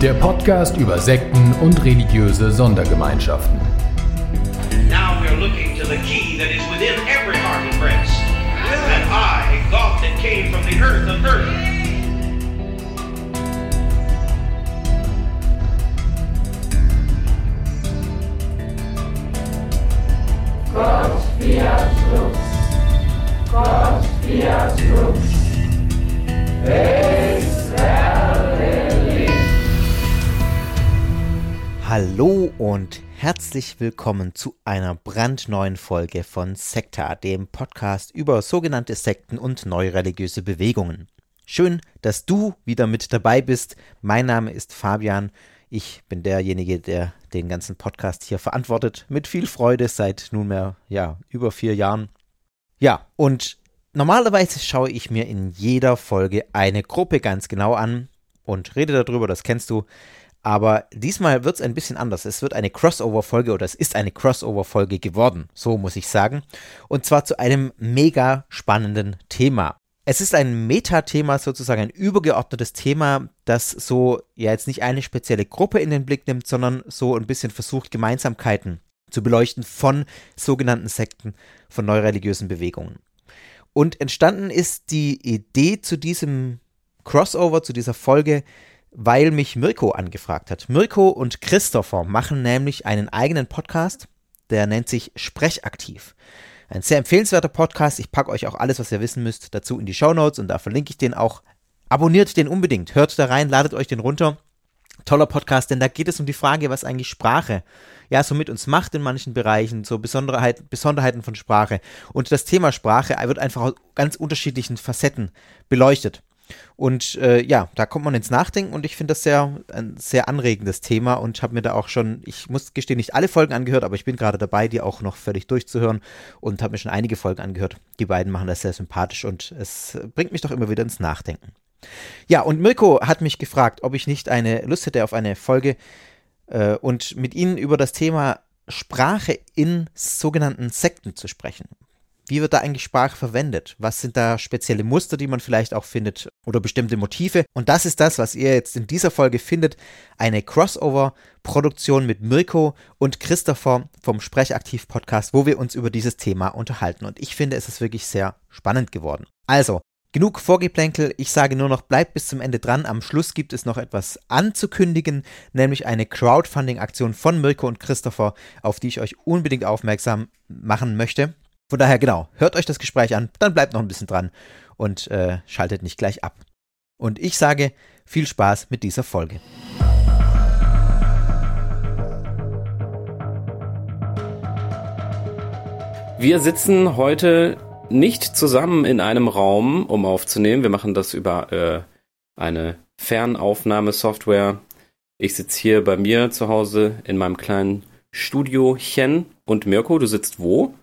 Der Podcast über Sekten und religiöse Sondergemeinschaften. Now we're looking to the key that is within every heart and breast. That I, God that came from the earth of earth. Hallo und herzlich willkommen zu einer brandneuen Folge von Sekta, dem Podcast über sogenannte Sekten und neureligiöse Bewegungen. Schön, dass du wieder mit dabei bist. Mein Name ist Fabian. Ich bin derjenige, der den ganzen Podcast hier verantwortet. Mit viel Freude seit nunmehr, ja, über vier Jahren. Ja, und normalerweise schaue ich mir in jeder Folge eine Gruppe ganz genau an und rede darüber, das kennst du. Aber diesmal wird es ein bisschen anders. Es wird eine Crossover-Folge oder es ist eine Crossover-Folge geworden, so muss ich sagen. Und zwar zu einem mega spannenden Thema. Es ist ein Metathema, sozusagen ein übergeordnetes Thema, das so ja jetzt nicht eine spezielle Gruppe in den Blick nimmt, sondern so ein bisschen versucht, Gemeinsamkeiten zu beleuchten von sogenannten Sekten, von neureligiösen Bewegungen. Und entstanden ist die Idee zu diesem Crossover, zu dieser Folge, weil mich Mirko angefragt hat. Mirko und Christopher machen nämlich einen eigenen Podcast, der nennt sich Sprechaktiv. Ein sehr empfehlenswerter Podcast. Ich packe euch auch alles, was ihr wissen müsst, dazu in die Show Notes und da verlinke ich den auch. Abonniert den unbedingt, hört da rein, ladet euch den runter. Toller Podcast, denn da geht es um die Frage, was eigentlich Sprache ja so mit uns macht in manchen Bereichen, so Besonderheit, Besonderheiten von Sprache. Und das Thema Sprache wird einfach aus ganz unterschiedlichen Facetten beleuchtet. Und äh, ja, da kommt man ins Nachdenken und ich finde das sehr ein sehr anregendes Thema und habe mir da auch schon, ich muss gestehen, nicht alle Folgen angehört, aber ich bin gerade dabei, die auch noch völlig durchzuhören und habe mir schon einige Folgen angehört. Die beiden machen das sehr sympathisch und es bringt mich doch immer wieder ins Nachdenken. Ja, und Mirko hat mich gefragt, ob ich nicht eine Lust hätte auf eine Folge äh, und mit Ihnen über das Thema Sprache in sogenannten Sekten zu sprechen. Wie wird da eigentlich Sprache verwendet? Was sind da spezielle Muster, die man vielleicht auch findet oder bestimmte Motive? Und das ist das, was ihr jetzt in dieser Folge findet. Eine Crossover-Produktion mit Mirko und Christopher vom Sprechaktiv-Podcast, wo wir uns über dieses Thema unterhalten. Und ich finde, es ist wirklich sehr spannend geworden. Also, Genug Vorgeplänkel, ich sage nur noch, bleibt bis zum Ende dran. Am Schluss gibt es noch etwas anzukündigen, nämlich eine Crowdfunding-Aktion von Mirko und Christopher, auf die ich euch unbedingt aufmerksam machen möchte. Von daher, genau, hört euch das Gespräch an, dann bleibt noch ein bisschen dran und äh, schaltet nicht gleich ab. Und ich sage viel Spaß mit dieser Folge. Wir sitzen heute nicht zusammen in einem Raum, um aufzunehmen. Wir machen das über äh, eine Fernaufnahmesoftware. Ich sitze hier bei mir zu Hause in meinem kleinen Studiochen. Und Mirko, du sitzt wo?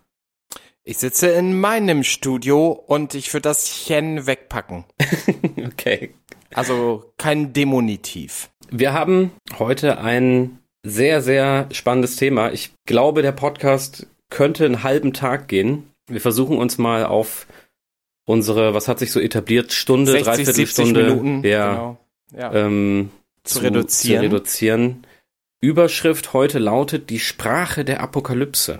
Ich sitze in meinem Studio und ich würde das Chen wegpacken. okay. Also kein Demonitiv. Wir haben heute ein sehr, sehr spannendes Thema. Ich glaube, der Podcast könnte einen halben Tag gehen. Wir versuchen uns mal auf unsere, was hat sich so etabliert, Stunde, 60, Dreiviertelstunde 70 Minuten, ja, genau. ja. ähm, Zu reduzieren. Zu reduzieren. Überschrift heute lautet die Sprache der Apokalypse.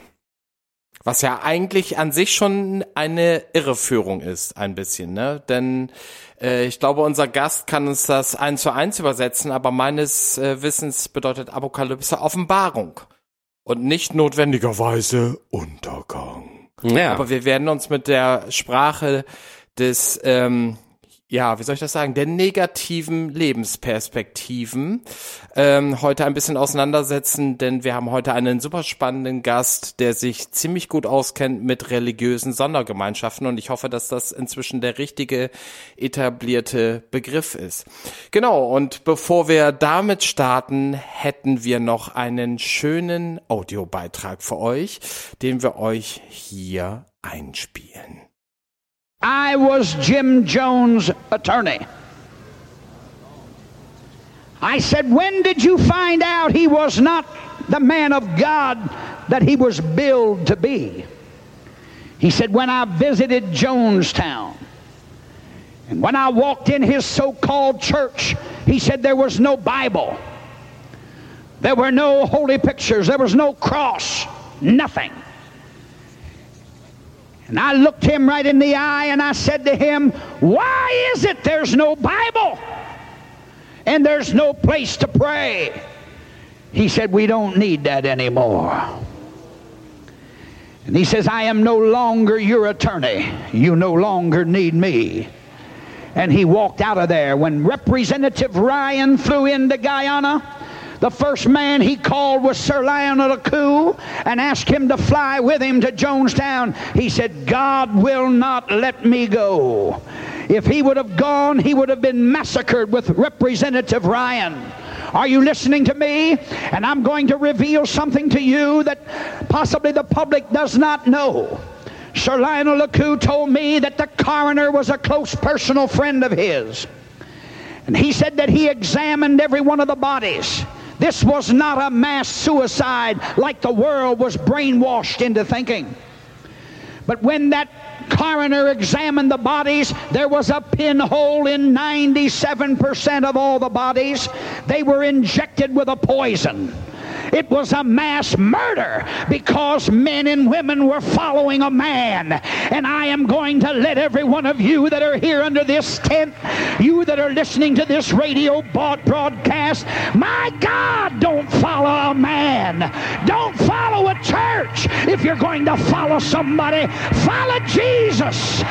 Was ja eigentlich an sich schon eine Irreführung ist, ein bisschen, ne? Denn äh, ich glaube, unser Gast kann uns das eins zu eins übersetzen, aber meines äh, Wissens bedeutet Apokalypse Offenbarung und nicht notwendigerweise Untergang. Ja. Aber wir werden uns mit der Sprache des ähm, ja, wie soll ich das sagen, der negativen Lebensperspektiven ähm, heute ein bisschen auseinandersetzen, denn wir haben heute einen super spannenden Gast, der sich ziemlich gut auskennt mit religiösen Sondergemeinschaften und ich hoffe, dass das inzwischen der richtige etablierte Begriff ist. Genau, und bevor wir damit starten, hätten wir noch einen schönen Audiobeitrag für euch, den wir euch hier einspielen. I was Jim Jones' attorney. I said, When did you find out he was not the man of God that he was billed to be? He said, When I visited Jonestown, and when I walked in his so called church, he said there was no Bible, there were no holy pictures, there was no cross, nothing. And I looked him right in the eye and I said to him, Why is it there's no Bible and there's no place to pray? He said, We don't need that anymore. And he says, I am no longer your attorney. You no longer need me. And he walked out of there. When Representative Ryan flew into Guyana, the first man he called was Sir Lionel Coup and asked him to fly with him to Jonestown. He said, God will not let me go. If he would have gone, he would have been massacred with Representative Ryan. Are you listening to me? And I'm going to reveal something to you that possibly the public does not know. Sir Lionel LeCoux told me that the coroner was a close personal friend of his. And he said that he examined every one of the bodies. This was not a mass suicide like the world was brainwashed into thinking. But when that coroner examined the bodies, there was a pinhole in 97% of all the bodies. They were injected with a poison. It was a mass murder because men and women were following a man. And I am going to let every one of you that are here under this tent, you that are listening to this radio broadcast, my God, don't follow a man. Don't follow a church. If you're going to follow somebody, follow Jesus.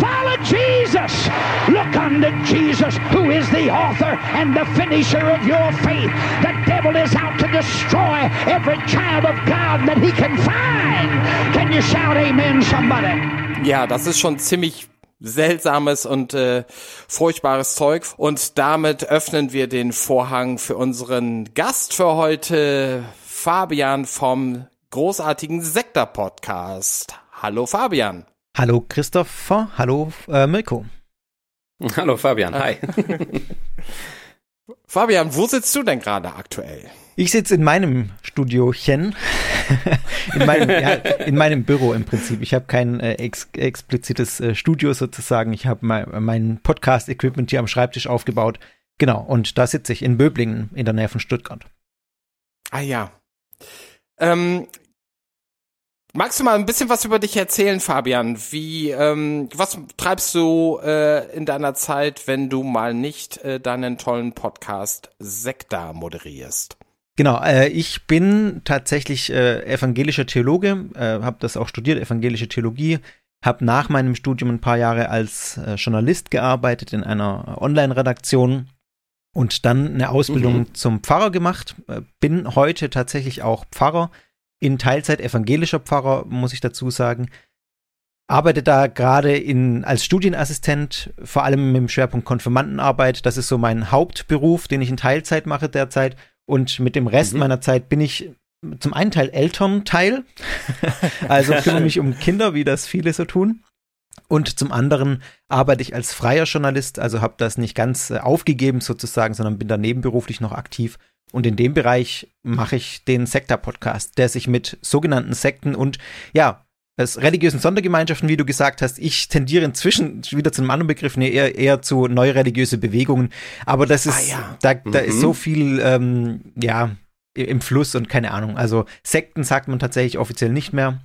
Follow Jesus. Look unto Jesus, who is the author and the finisher of your faith. The devil is out to destroy every child of God that he can find. Can you shout amen, somebody? Ja, das ist schon ziemlich seltsames und äh, furchtbares Zeug. Und damit öffnen wir den Vorhang für unseren Gast für heute, Fabian vom großartigen Sektor-Podcast. Hallo Fabian. Hallo Christopher, hallo äh, Mirko. Hallo Fabian, hi. Fabian, wo sitzt du denn gerade aktuell? Ich sitze in meinem Studiochen, in, meinem, ja, in meinem Büro im Prinzip. Ich habe kein äh, ex explizites äh, Studio sozusagen. Ich habe mein, mein Podcast-Equipment hier am Schreibtisch aufgebaut. Genau, und da sitze ich in Böblingen in der Nähe von Stuttgart. Ah ja. Ähm, magst du mal ein bisschen was über dich erzählen, Fabian? Wie, ähm, was treibst du äh, in deiner Zeit, wenn du mal nicht äh, deinen tollen Podcast Sekta moderierst? Genau, äh, ich bin tatsächlich äh, evangelischer Theologe, äh, habe das auch studiert, evangelische Theologie, habe nach meinem Studium ein paar Jahre als äh, Journalist gearbeitet in einer Online-Redaktion und dann eine Ausbildung mhm. zum Pfarrer gemacht. Äh, bin heute tatsächlich auch Pfarrer, in Teilzeit evangelischer Pfarrer, muss ich dazu sagen. Arbeite da gerade in als Studienassistent, vor allem mit dem Schwerpunkt Konfirmandenarbeit. Das ist so mein Hauptberuf, den ich in Teilzeit mache derzeit. Und mit dem Rest mhm. meiner Zeit bin ich zum einen Teil Elternteil, also kümmere mich um Kinder, wie das viele so tun. Und zum anderen arbeite ich als freier Journalist, also habe das nicht ganz äh, aufgegeben sozusagen, sondern bin da nebenberuflich noch aktiv. Und in dem Bereich mache ich den Sekta-Podcast, der sich mit sogenannten Sekten und ja, als religiösen Sondergemeinschaften, wie du gesagt hast, ich tendiere inzwischen wieder zu einem anderen Begriff, nee, eher, eher zu neureligiöse Bewegungen. Aber das ist, ah, ja. da, da mhm. ist so viel, ähm, ja, im Fluss und keine Ahnung. Also Sekten sagt man tatsächlich offiziell nicht mehr.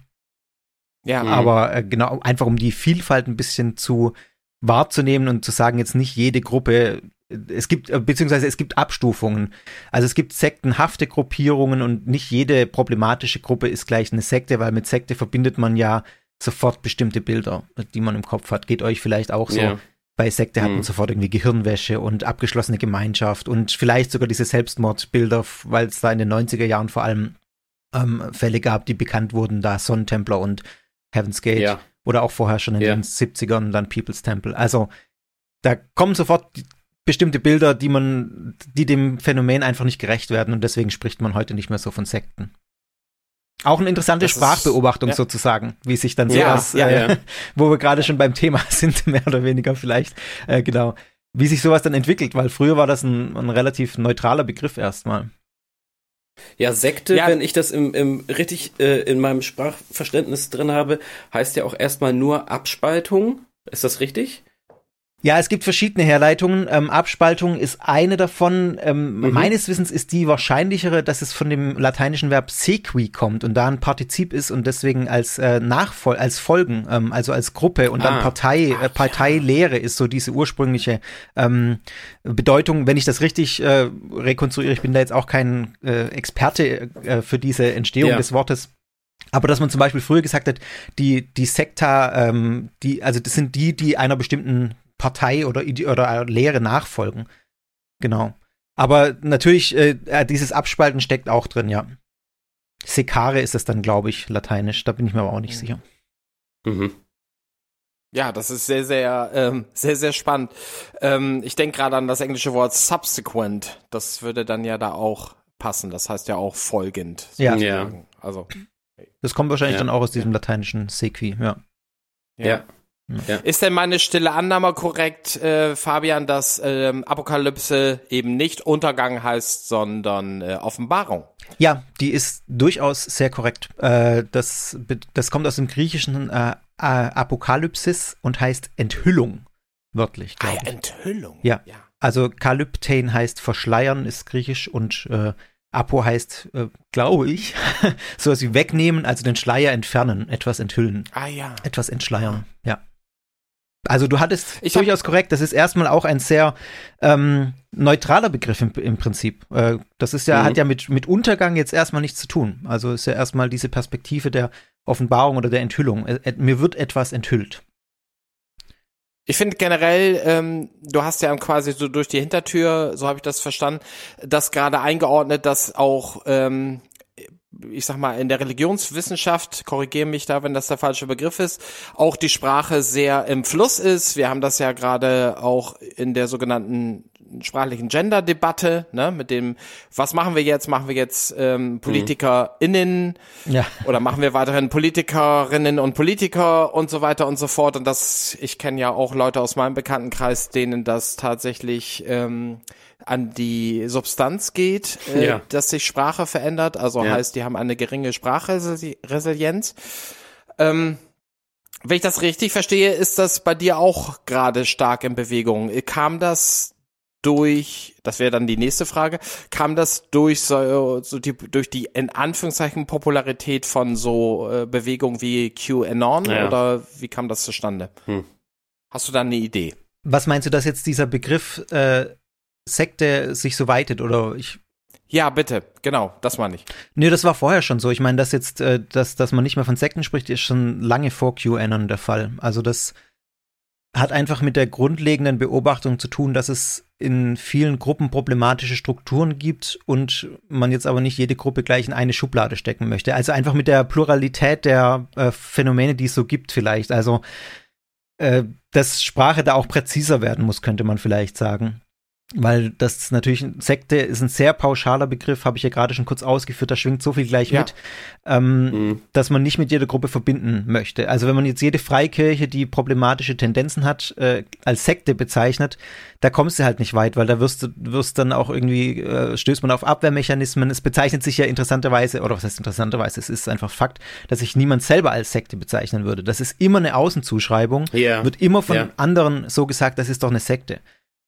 Ja. Aber äh, genau, einfach um die Vielfalt ein bisschen zu wahrzunehmen und zu sagen, jetzt nicht jede Gruppe es gibt, äh, beziehungsweise es gibt Abstufungen. Also es gibt sektenhafte Gruppierungen und nicht jede problematische Gruppe ist gleich eine Sekte, weil mit Sekte verbindet man ja sofort bestimmte Bilder, die man im Kopf hat. Geht euch vielleicht auch so. Ja. bei Sekte hat man Mhm. sofort irgendwie Gehirnwäsche und abgeschlossene Gemeinschaft und vielleicht sogar diese Selbstmordbilder, weil es da in den 90er Jahren vor allem ähm, Fälle gab, die bekannt wurden, da Sonnentempler und Heaven's Gate Ja. oder auch vorher schon in Ja. den 70ern dann People's Temple. Also da kommen sofort die- bestimmte Bilder, die man, die dem Phänomen einfach nicht gerecht werden und deswegen spricht man heute nicht mehr so von Sekten. Auch eine interessante Das ist- Sprachbeobachtung ja. sozusagen, wie sich dann Ja, sowas, ja, äh, ja. wo wir gerade schon beim Thema sind, mehr oder weniger vielleicht, äh, genau, wie sich sowas dann entwickelt, weil früher war das ein, ein relativ neutraler Begriff erstmal. Ja, Sekte, Ja. wenn ich das im, im richtig äh, in meinem Sprachverständnis drin habe, heißt ja auch erstmal nur Abspaltung. Ist das richtig? Ja, es gibt verschiedene Herleitungen. Ähm, Abspaltung ist eine davon. Ähm, Mhm. Meines Wissens ist die wahrscheinlichere, dass es von dem lateinischen Verb sequi kommt und da ein Partizip ist und deswegen als äh, Nachfol als Folgen, ähm, also als Gruppe und dann Ah. Partei, äh, Parteilehre ist so diese ursprüngliche ähm, Bedeutung. Wenn ich das richtig äh, rekonstruiere, ich bin da jetzt auch kein äh, Experte äh, für diese Entstehung Ja. des Wortes. Aber dass man zum Beispiel früher gesagt hat, die, die Sekta, ähm, die, also das sind die, die einer bestimmten Partei oder, oder Lehre nachfolgen. Genau. Aber natürlich, äh, äh, dieses Abspalten steckt auch drin, ja. Sekare ist es dann, glaube ich, lateinisch. Da bin ich mir aber auch nicht sicher. Mhm. Ja, das ist sehr, sehr, ähm, sehr, sehr spannend. Ähm, ich denke gerade an das englische Wort subsequent. Das würde dann ja da auch passen. Das heißt ja auch folgend. Ja. sozusagen. Also, Das kommt wahrscheinlich Ja. dann auch aus diesem lateinischen Sequi, ja. Ja. Ist denn meine stille Annahme korrekt, äh, Fabian, dass ähm, Apokalypse eben nicht Untergang heißt, sondern äh, Offenbarung? Ja, die ist durchaus sehr korrekt. Äh, das, das kommt aus dem griechischen äh, äh, Apokalypsis und heißt Enthüllung, wörtlich, Ah, ja. Enthüllung. Ja. ja. Also Kalyptein heißt verschleiern, ist griechisch und äh, Apo heißt, äh, glaube ich, sowas wie wegnehmen, also den Schleier entfernen, etwas enthüllen, Ah ja. etwas entschleiern, ja. Also du hattest Ich durchaus korrekt, das ist erstmal auch ein sehr ähm, neutraler Begriff im, im Prinzip. Äh, das ist ja, Mhm. hat ja mit, mit Untergang jetzt erstmal nichts zu tun. Also ist ja erstmal diese Perspektive der Offenbarung oder der Enthüllung. Äh, mir wird etwas enthüllt. Ich finde generell, ähm, du hast ja quasi so durch die Hintertür, so habe ich das verstanden, das gerade eingeordnet, dass auch, ähm, ich sag mal, in der Religionswissenschaft, korrigiere mich da, wenn das der falsche Begriff ist, auch die Sprache sehr im Fluss ist. Wir haben das ja gerade auch in der sogenannten sprachlichen Gender-Debatte, ne, mit dem, was machen wir jetzt? Machen wir jetzt ähm, PolitikerInnen Ja. oder machen wir weiterhin Politikerinnen und Politiker und so weiter und so fort. Und das, ich kenne ja auch Leute aus meinem Bekanntenkreis, denen das tatsächlich ähm, an die Substanz geht, äh, Ja. dass sich Sprache verändert. Also Ja. heißt, die haben eine geringe Sprachresilienz. Ähm, wenn ich das richtig verstehe, ist das bei dir auch gerade stark in Bewegung. Kam das durch, das wäre dann die nächste Frage, kam das durch so, so die, durch die in Anführungszeichen Popularität von so äh, Bewegungen wie QAnon Ja. oder wie kam das zustande? Hm. Hast du da eine Idee? Was meinst du, dass jetzt dieser Begriff äh, Sekte sich so weitet oder ich Ja, bitte, genau, das meine ich. Nee, das war vorher schon so. Ich meine, dass jetzt, äh, dass, dass man nicht mehr von Sekten spricht, ist schon lange vor QAnon der Fall. Also das hat einfach mit der grundlegenden Beobachtung zu tun, dass es in vielen Gruppen problematische Strukturen gibt und man jetzt aber nicht jede Gruppe gleich in eine Schublade stecken möchte. Also einfach mit der Pluralität der äh, Phänomene, die es so gibt vielleicht. Also äh, dass Sprache da auch präziser werden muss, könnte man vielleicht sagen. Weil das natürlich, Sekte ist ein sehr pauschaler Begriff, habe ich ja gerade schon kurz ausgeführt, da schwingt so viel gleich Ja. mit, ähm, Mhm. dass man nicht mit jeder Gruppe verbinden möchte. Also wenn man jetzt jede Freikirche, die problematische Tendenzen hat, äh, als Sekte bezeichnet, da kommst du halt nicht weit, weil da wirst du wirst dann auch irgendwie, äh, stößt man auf Abwehrmechanismen. Es bezeichnet sich ja interessanterweise, oder was heißt interessanterweise, es ist einfach Fakt, dass sich niemand selber als Sekte bezeichnen würde. Das ist immer eine Außenzuschreibung, Ja. wird immer von Ja. anderen so gesagt, das ist doch eine Sekte.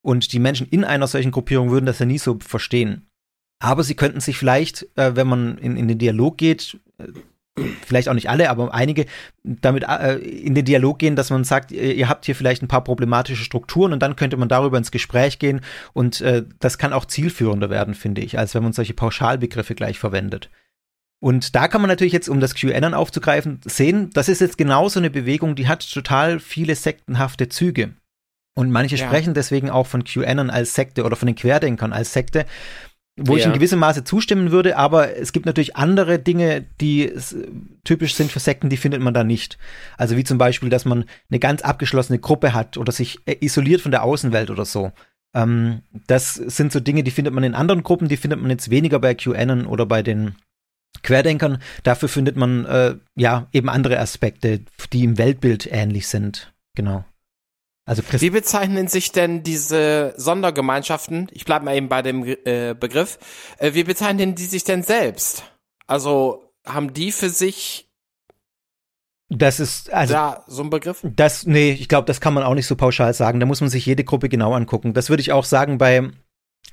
Und die Menschen in einer solchen Gruppierung würden das ja nie so verstehen. Aber sie könnten sich vielleicht, äh, wenn man in, in den Dialog geht, äh, vielleicht auch nicht alle, aber einige, damit äh, in den Dialog gehen, dass man sagt, ihr, habt hier vielleicht ein paar problematische Strukturen und dann könnte man darüber ins Gespräch gehen und äh, das kann auch zielführender werden, finde ich, als wenn man solche Pauschalbegriffe gleich verwendet. Und da kann man natürlich jetzt, um das QAnon aufzugreifen, sehen, das ist jetzt genau so eine Bewegung, die hat total viele sektenhafte Züge. Und manche Ja. sprechen deswegen auch von QAnon als Sekte oder von den Querdenkern als Sekte, wo ich Ja. in gewissem Maße zustimmen würde, aber es gibt natürlich andere Dinge, die typisch sind für Sekten, die findet man da nicht. Also wie zum Beispiel, dass man eine ganz abgeschlossene Gruppe hat oder sich äh, isoliert von der Außenwelt oder so. Ähm, das sind so Dinge, die findet man in anderen Gruppen, die findet man jetzt weniger bei QAnon oder bei den Querdenkern. Dafür findet man äh, ja eben andere Aspekte, die im Weltbild ähnlich sind. Genau. Also Christ Wie bezeichnen sich denn diese Sondergemeinschaften? Ich bleibe mal eben bei dem äh, Begriff. Äh, wie bezeichnen die sich denn selbst? Also haben die für sich das ist also da so einen Begriff? Das, nee, ich glaube, das kann man auch nicht so pauschal sagen. Da muss man sich jede Gruppe genau angucken. Das würde ich auch sagen bei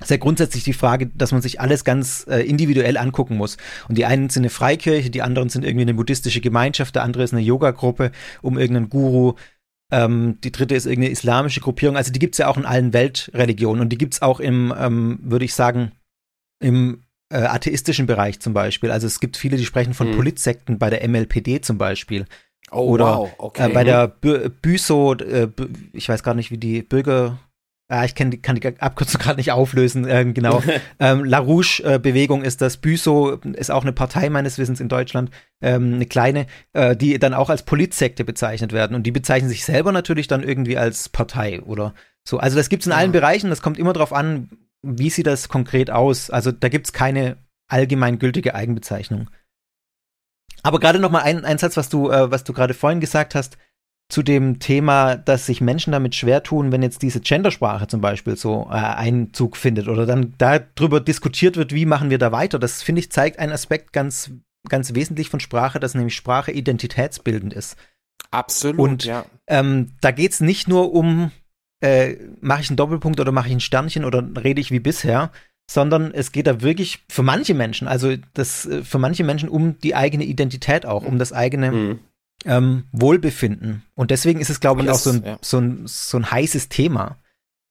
sehr grundsätzlich die Frage, dass man sich alles ganz äh, individuell angucken muss. Und die einen sind eine Freikirche, die anderen sind irgendwie eine buddhistische Gemeinschaft, der andere ist eine Yoga-Gruppe um irgendeinen Guru. Ähm, die dritte ist irgendeine islamische Gruppierung. Also die gibt's ja auch in allen Weltreligionen und die gibt's auch im, ähm, würde ich sagen, im äh, atheistischen Bereich zum Beispiel. Also es gibt viele, die sprechen von Mhm. Politsekten bei der MLPD zum Beispiel. Oh, Oder, wow, okay. Äh, bei der Bü Büso, äh, ich weiß gar nicht, wie die Bürger, ah, ich kann die, kann die Abkürzung gerade nicht auflösen, äh, genau. ähm, La Rouge-Bewegung ist das. Büso ist auch eine Partei meines Wissens in Deutschland, ähm, eine kleine, äh, die dann auch als Politsekte bezeichnet werden. Und die bezeichnen sich selber natürlich dann irgendwie als Partei oder so. Also das gibt's in allen Bereichen, das kommt immer darauf an, wie sieht das konkret aus. Also da gibt's keine allgemeingültige Eigenbezeichnung. Aber gerade noch mal ein, ein Satz, was du, äh, was du gerade vorhin gesagt hast, zu dem Thema, dass sich Menschen damit schwer tun, wenn jetzt diese Gendersprache zum Beispiel so äh, Einzug findet oder dann darüber diskutiert wird, wie machen wir da weiter. Das finde ich zeigt einen Aspekt ganz, ganz wesentlich von Sprache, dass nämlich Sprache identitätsbildend ist. Absolut, Und ja. ähm, da geht's nicht nur um, äh, mache ich einen Doppelpunkt oder mache ich ein Sternchen oder rede ich wie bisher, sondern es geht da wirklich für manche Menschen, also das äh, für manche Menschen um die eigene Identität auch, um das eigene Mhm. Ähm, Wohlbefinden. Und deswegen ist es, glaube ich, Und auch so ein, ja. so, ein, so ein heißes Thema.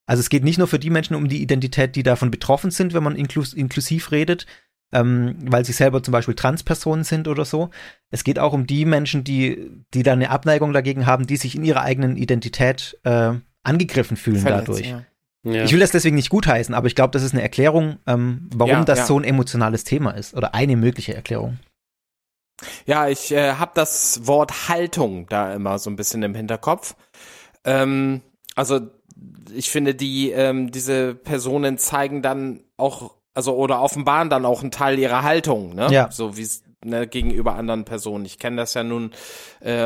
Also es geht nicht nur für die Menschen um die Identität, die davon betroffen sind, wenn man inklus inklusiv redet, ähm, weil sie selber zum Beispiel Transpersonen sind oder so. Es geht auch um die Menschen, die, die da eine Abneigung dagegen haben, die sich in ihrer eigenen Identität äh, angegriffen fühlen Verletzt, dadurch. ja. Ja. Ich will das deswegen nicht gutheißen, aber ich glaube, das ist eine Erklärung, ähm, warum Ja, das ja. so ein emotionales Thema ist. Oder eine mögliche Erklärung. Ja, ich äh, habe das Wort Haltung da immer so ein bisschen im Hinterkopf. Ähm, also ich finde, die ähm, diese Personen zeigen dann auch, also oder offenbaren dann auch einen Teil ihrer Haltung, ne? Ja. So wie ne, gegenüber anderen Personen. Ich kenne das ja nun äh,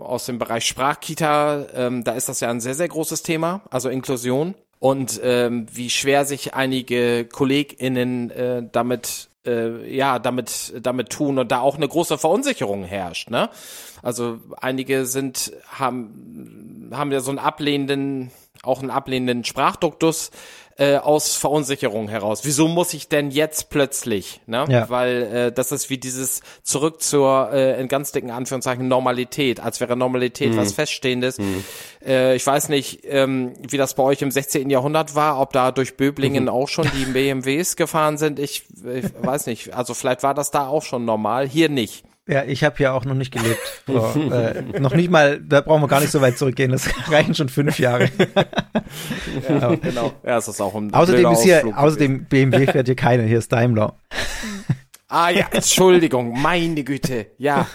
aus dem Bereich Sprachkita. Ähm, da ist das ja ein sehr sehr großes Thema, also Inklusion und ähm, wie schwer sich einige KollegInnen äh, damit äh, ja damit damit tun und da auch eine große Verunsicherung herrscht, ne? Also einige sind haben haben ja so einen ablehnenden auch einen ablehnenden Sprachduktus äh, aus Verunsicherung heraus. Wieso muss ich denn jetzt plötzlich, ne? Ja. Weil äh, das ist wie dieses zurück zur äh, in ganz dicken Anführungszeichen Normalität, als wäre Normalität was Feststehendes. Äh, ich weiß nicht, ähm, wie das bei euch im 16. Jahrhundert war, ob da durch Böblingen auch schon die BMWs gefahren sind. Ich, ich weiß nicht. Also vielleicht war das da auch schon normal, hier nicht. Ja, ich habe ja auch noch nicht gelebt. Vor, äh, noch nicht mal, da brauchen wir gar nicht so weit zurückgehen, das reichen schon fünf Jahre. Ja, genau. Ja, es ist auch ein Außerdem ist hier, Ausflug außerdem BMW fährt hier keiner, hier ist Daimler. Ah ja, Entschuldigung, meine Güte. Ja.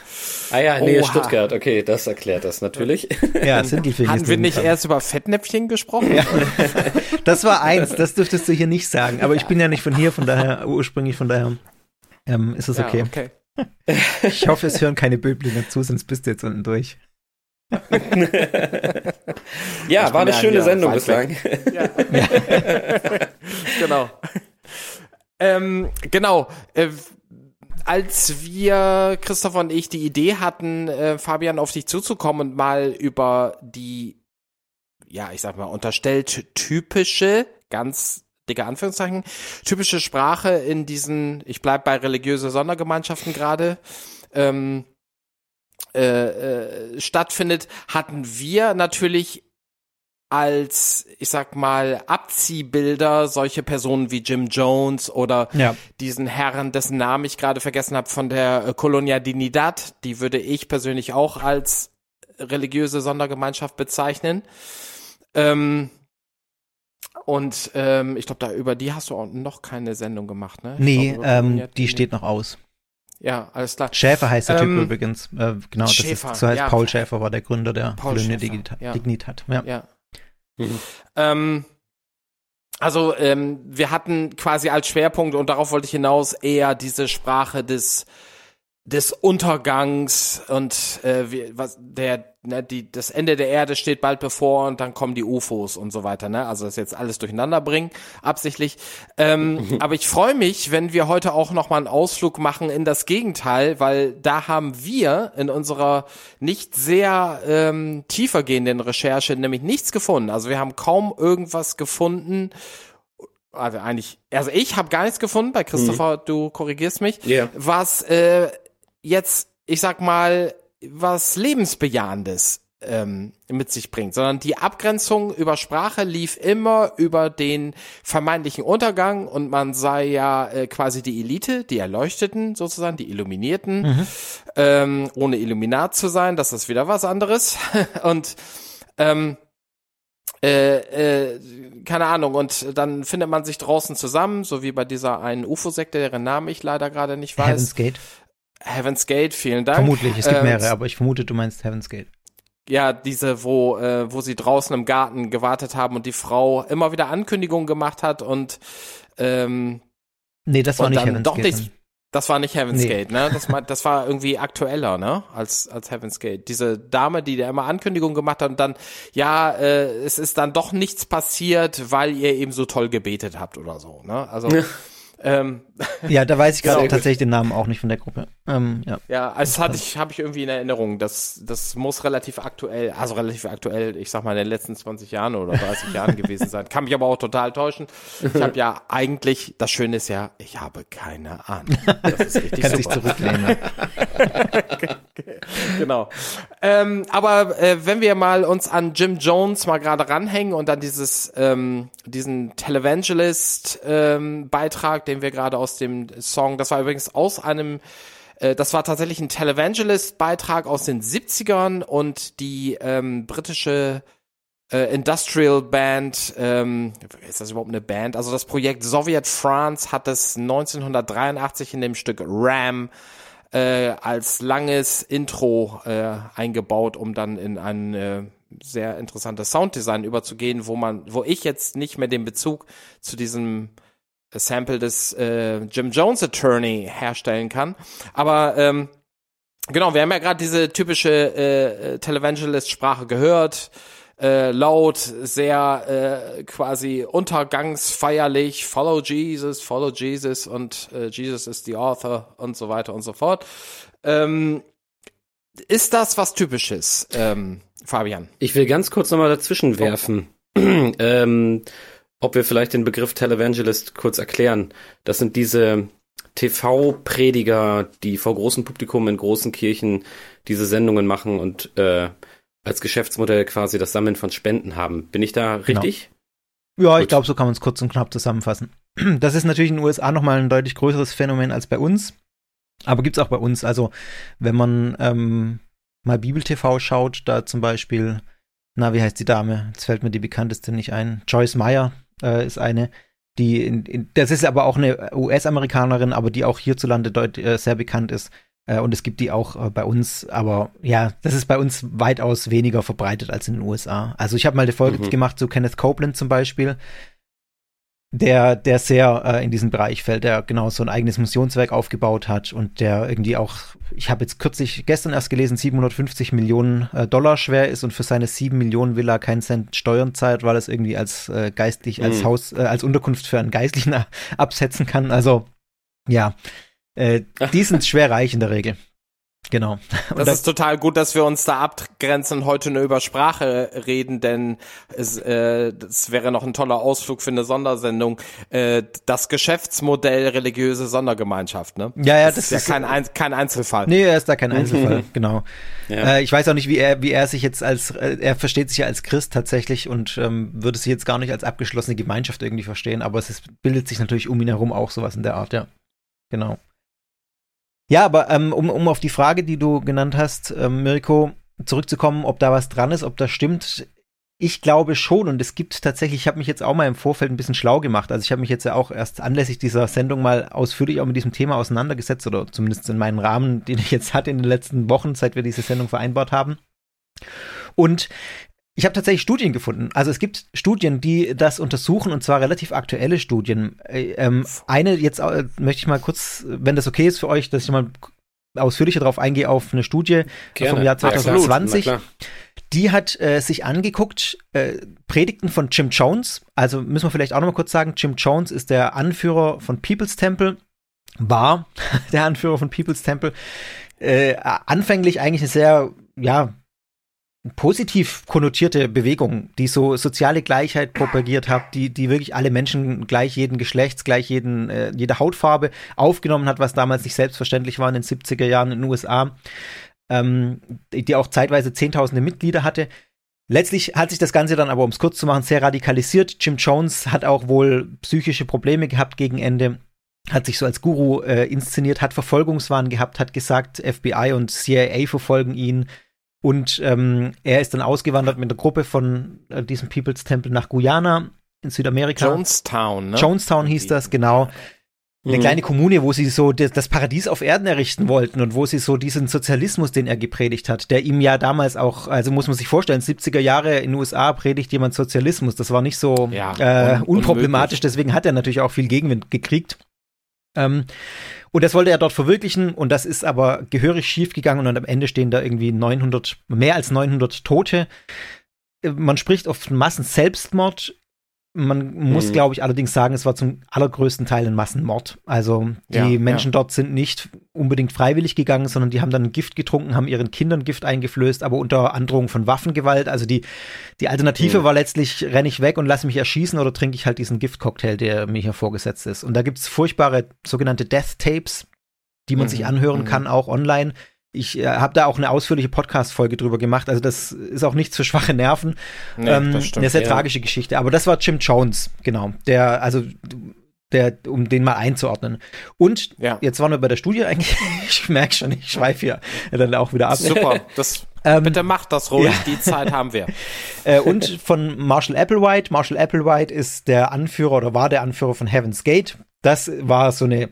Ah ja, nee, Oha. Stuttgart. Okay, das erklärt das natürlich. Ja, Sindelfingen. Hatten ist wir nicht erst über Fettnäpfchen gesprochen? Ja. Das war eins, das dürftest du hier nicht sagen. Aber ich bin ja nicht von hier, von daher, ursprünglich von daher ähm, ist es okay. okay. Ich hoffe, es hören keine Böblinger zu, sonst bist du jetzt unten durch. Ja, Ich war eine ja schöne Sendung bislang. genau. ähm, genau. Äh, als wir, Christoph und ich, die Idee hatten, äh, Fabian auf dich zuzukommen und mal über die, ja, ich sag mal, unterstellt typische, ganz dicke Anführungszeichen, typische Sprache in diesen, ich bleib bei religiöse Sondergemeinschaften gerade, ähm, äh, äh, stattfindet, hatten wir natürlich als, ich sag mal, Abziehbilder solche Personen wie Jim Jones oder Ja. diesen Herren, dessen Namen ich gerade vergessen habe, von der äh, Colonia Dignidad, die würde ich persönlich auch als religiöse Sondergemeinschaft bezeichnen. Ähm, und ähm, ich glaube, da über die hast du auch noch keine Sendung gemacht, ne? Ich Nee, glaub, ähm, die steht noch aus. Ja, alles klar. Schäfer heißt der Ähm, Typ übrigens. Äh, genau, das Schäfer, ist, so heißt ja. Paul Schäfer, war der Gründer der Schäfer, Dignita ja. Dignitat. Ja. Ja. Mhm. Ähm, also ähm, wir hatten quasi als Schwerpunkt und darauf wollte ich hinaus eher diese Sprache des des Untergangs und äh, wie, was der ne, die das Ende der Erde steht bald bevor und dann kommen die UFOs und so weiter ne? Also das jetzt alles durcheinander bringen absichtlich. Ähm, aber ich freue mich wenn wir heute auch noch mal einen Ausflug machen in das Gegenteil weil da haben wir in unserer nicht sehr ähm, tiefer gehenden Recherche nämlich nichts gefunden. Also wir haben kaum irgendwas gefunden. Also eigentlich, also ich habe gar nichts gefunden, bei Christopher, du korrigierst mich, Ja. was äh, jetzt, ich sag mal, was Lebensbejahendes ähm, mit sich bringt, sondern die Abgrenzung über Sprache lief immer über den vermeintlichen Untergang und man sei ja äh, quasi die Elite, die Erleuchteten sozusagen, die Illuminierten, ähm, ohne Illuminat zu sein, das ist wieder was anderes und ähm, äh, äh, keine Ahnung, und dann findet man sich draußen zusammen, so wie bei dieser einen UFO-Sekte, deren Namen ich leider gerade nicht weiß. Heaven's Gate. Heaven's Gate, vielen Dank. Vermutlich, es gibt Ähm, mehrere, aber ich vermute, du meinst Heaven's Gate. Ja, diese, wo, äh, wo sie draußen im Garten gewartet haben und die Frau immer wieder Ankündigungen gemacht hat und ähm, Nee, das war nicht Heaven's doch Gate. nichts- das war nicht Heaven's Nee. Gate, ne? Das, war- das war irgendwie aktueller, ne? Als, als Heaven's Gate. Diese Dame, die da immer Ankündigungen gemacht hat und dann, ja, äh, es ist dann doch nichts passiert, weil ihr eben so toll gebetet habt oder so, ne? Also, ähm, Ja, da weiß ich gerade Genau. tatsächlich den Namen auch nicht von der Gruppe. Ähm, ja. ja, also hatte ich, habe ich irgendwie in Erinnerung. Das, das muss relativ aktuell, also relativ aktuell, ich sag mal in den letzten 20 Jahren oder 30 Jahren gewesen sein. Kann mich aber auch total täuschen. Ich habe ja eigentlich, das Schöne ist ja, ich habe keine Ahnung. Das ist richtig Kann sich super. zurücklehnen. genau. Ähm, aber äh, wenn wir mal uns an Jim Jones mal gerade ranhängen und an dieses ähm, diesen Televangelist ähm, den wir gerade aus dem Song, das war übrigens aus einem äh, das war tatsächlich ein Televangelist Beitrag aus den 70ern und die ähm, britische äh, Industrial Band, ähm, ist das überhaupt eine Band? Also das Projekt Soviet France hat es 1983 in dem Stück Ram äh, als langes Intro äh, eingebaut, um dann in ein äh, sehr interessantes Sounddesign überzugehen, wo man, wo ich jetzt nicht mehr den Bezug zu diesem Sample des äh, Jim Jones Attorney herstellen kann. Aber ähm, genau, wir haben ja gerade diese typische äh, äh, Televangelist-Sprache gehört. Äh, laut, sehr äh, quasi untergangsfeierlich, follow Jesus, follow Jesus und äh, Jesus is the author und so weiter und so fort. Ähm, ist das was Typisches, ähm, Fabian? Ich will ganz kurz nochmal dazwischen werfen. ähm, ob wir vielleicht den Begriff Televangelist kurz erklären. Das sind diese TV-Prediger, die vor großem Publikum in großen Kirchen diese Sendungen machen und äh, als Geschäftsmodell quasi das Sammeln von Spenden haben. Bin ich da Genau. richtig? Ja, ich Gut. glaube, so kann man es kurz und knapp zusammenfassen. Das ist natürlich in den USA nochmal ein deutlich größeres Phänomen als bei uns. Aber gibt's auch bei uns. Also, wenn man ähm, mal Bibel-TV schaut, da zum Beispiel, na, wie heißt die Dame? Jetzt fällt mir die bekannteste nicht ein. Joyce Meyer äh, ist eine, die, in, in, das ist aber auch eine US-Amerikanerin, aber die auch hierzulande deut, äh, sehr bekannt ist. Äh, und es gibt die auch äh, bei uns, aber ja, das ist bei uns weitaus weniger verbreitet als in den USA. Also ich habe mal eine Folge Mhm. gemacht zu Kenneth Copeland zum Beispiel, der, der sehr äh, in diesen Bereich fällt, der genau so ein eigenes Missionswerk aufgebaut hat und der irgendwie auch, ich habe jetzt kürzlich gestern erst gelesen, 750 Millionen äh, Dollar schwer ist und für seine 7 Millionen will er keinen Cent Steuern zahlt, weil er es irgendwie als äh, geistlich, als Mhm. Haus, äh, als Unterkunft für einen Geistlichen absetzen kann. Also ja, äh, die sind schwer reich in der Regel. Genau. Das da- ist total gut, dass wir uns da abgrenzen und heute nur über Sprache reden, denn es, äh, das wäre noch ein toller Ausflug für eine Sondersendung. Äh, das Geschäftsmodell religiöse Sondergemeinschaft, ne? Ja, ja, das, das ist ja ist- kein, Ein kein Einzelfall. Nee, er ist da kein Einzelfall, genau. Ja. Äh, ich weiß auch nicht, wie er, wie er sich jetzt als, äh, er versteht sich ja als Christ tatsächlich und ähm, würde sich jetzt gar nicht als abgeschlossene Gemeinschaft irgendwie verstehen, aber es ist, bildet sich natürlich um ihn herum auch sowas in der Art, ja. Genau. Ja, aber ähm, um, um auf die Frage, die du genannt hast, ähm, Mirko, zurückzukommen, ob da was dran ist, ob das stimmt. Ich glaube schon und es gibt tatsächlich, ich habe mich jetzt auch mal im Vorfeld ein bisschen schlau gemacht. Also ich habe mich jetzt ja auch erst anlässlich dieser Sendung mal ausführlich auch mit diesem Thema auseinandergesetzt oder zumindest in meinen Rahmen, den ich jetzt hatte in den letzten Wochen, seit wir diese Sendung vereinbart haben. Und ich habe tatsächlich Studien gefunden. Also es gibt Studien, die das untersuchen und zwar relativ aktuelle Studien. Äh, ähm, eine jetzt äh, möchte ich mal kurz, wenn das okay ist für euch, dass ich mal ausführlicher darauf eingehe auf eine Studie Gerne. vom Jahr 2020. Na klar. Die hat äh, sich angeguckt, äh, Predigten von Jim Jones. Also müssen wir vielleicht auch noch mal kurz sagen, Jim Jones ist der Anführer von People's Temple, war der Anführer von People's Temple. Äh, anfänglich eigentlich eine sehr, ja, positiv konnotierte Bewegung, die so soziale Gleichheit propagiert hat, die, die wirklich alle Menschen gleich jeden Geschlechts, gleich jeden, äh, jede Hautfarbe aufgenommen hat, was damals nicht selbstverständlich war in den 70er Jahren in den USA, ähm, die auch zeitweise zehntausende Mitglieder hatte. Letztlich hat sich das Ganze dann aber, um es kurz zu machen, sehr radikalisiert. Jim Jones hat auch wohl psychische Probleme gehabt gegen Ende, hat sich so als Guru äh, inszeniert, hat Verfolgungswahn gehabt, hat gesagt, FBI und CIA verfolgen ihn. Und ähm, er ist dann ausgewandert mit einer Gruppe von äh, diesem People's Temple nach Guyana in Südamerika. Jonestown, ne? Jonestown hieß das, genau. Eine Mhm. kleine Kommune, wo sie so das, das Paradies auf Erden errichten wollten und wo sie so diesen Sozialismus, den er gepredigt hat, der ihm ja damals auch, also muss man sich vorstellen, 70er Jahre in den USA predigt jemand Sozialismus. Das war nicht so Ja, äh, un- unproblematisch, deswegen hat er natürlich auch viel Gegenwind gekriegt. Ähm, und das wollte er dort verwirklichen und das ist aber gehörig schief gegangen und am Ende stehen da irgendwie 900, mehr als 900 Tote. Äh, Man spricht oft Massenselbstmord. Man muss, Mhm. glaube ich, allerdings sagen, es war zum allergrößten Teil ein Massenmord. Also die Ja, Menschen ja. dort sind nicht unbedingt freiwillig gegangen, sondern die haben dann Gift getrunken, haben ihren Kindern Gift eingeflößt, aber unter Androhung von Waffengewalt. Also die, die Alternative Mhm. war letztlich, renne ich weg und lasse mich erschießen oder trinke ich halt diesen Giftcocktail, der mir hier vorgesetzt ist. Und da gibt's furchtbare sogenannte Death Tapes, die man Mhm, sich anhören mhm. kann, auch online. Ich äh, habe da auch eine ausführliche Podcast-Folge drüber gemacht. Also das ist auch nichts für schwache Nerven. Nee, ähm, das stimmt, eine sehr ja. tragische Geschichte. Aber das war Jim Jones, genau. Der, also der, um den mal einzuordnen. Und Ja. jetzt waren wir bei der Studie eigentlich. Ich merke schon, ich schweife hier dann auch wieder ab. Super, das, Ähm, bitte macht das ruhig, ja. die Zeit haben wir. Äh, und von Marshall Applewhite. Marshall Applewhite ist der Anführer oder war der Anführer von Heaven's Gate. Das war so eine